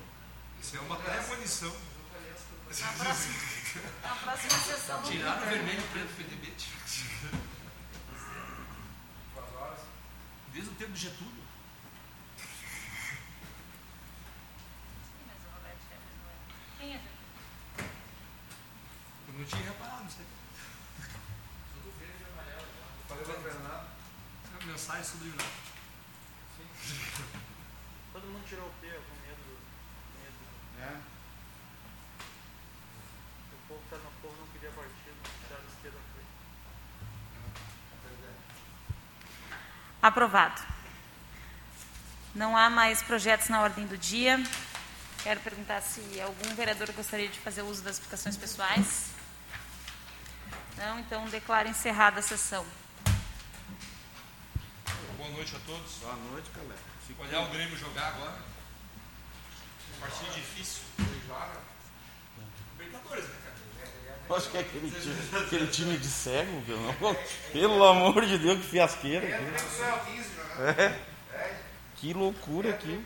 [SPEAKER 4] Isso é uma pré-munição.
[SPEAKER 1] Na próxima, na próxima sessão.
[SPEAKER 4] Tiraram o vermelho e o preto do PTB. Desde o tempo de Getúlio.
[SPEAKER 1] Quem é?
[SPEAKER 4] Eu não tinha reparado isso aí.
[SPEAKER 11] Falei pra Fernando.
[SPEAKER 4] É mensagem sobre o
[SPEAKER 11] Todo mundo tirou o P com medo. do- medo.
[SPEAKER 2] É.
[SPEAKER 11] O povo tá no povo não queria partido, tiraram a esquerda frente.
[SPEAKER 1] Aprovado. Não há mais projetos na ordem do dia. Quero perguntar se algum vereador gostaria de fazer uso das explicações pessoais. Não, então declaro encerrada a sessão.
[SPEAKER 4] Boa noite a todos.
[SPEAKER 2] Boa noite, galera.
[SPEAKER 4] Olhar o Grêmio jogar agora. Partida difícil. Libertadores, né, cara?
[SPEAKER 2] Acho que é aquele time, aquele time de cego, viu? Não, Pelo amor de Deus, que fiasqueira. aqui. É. Que loucura aqui.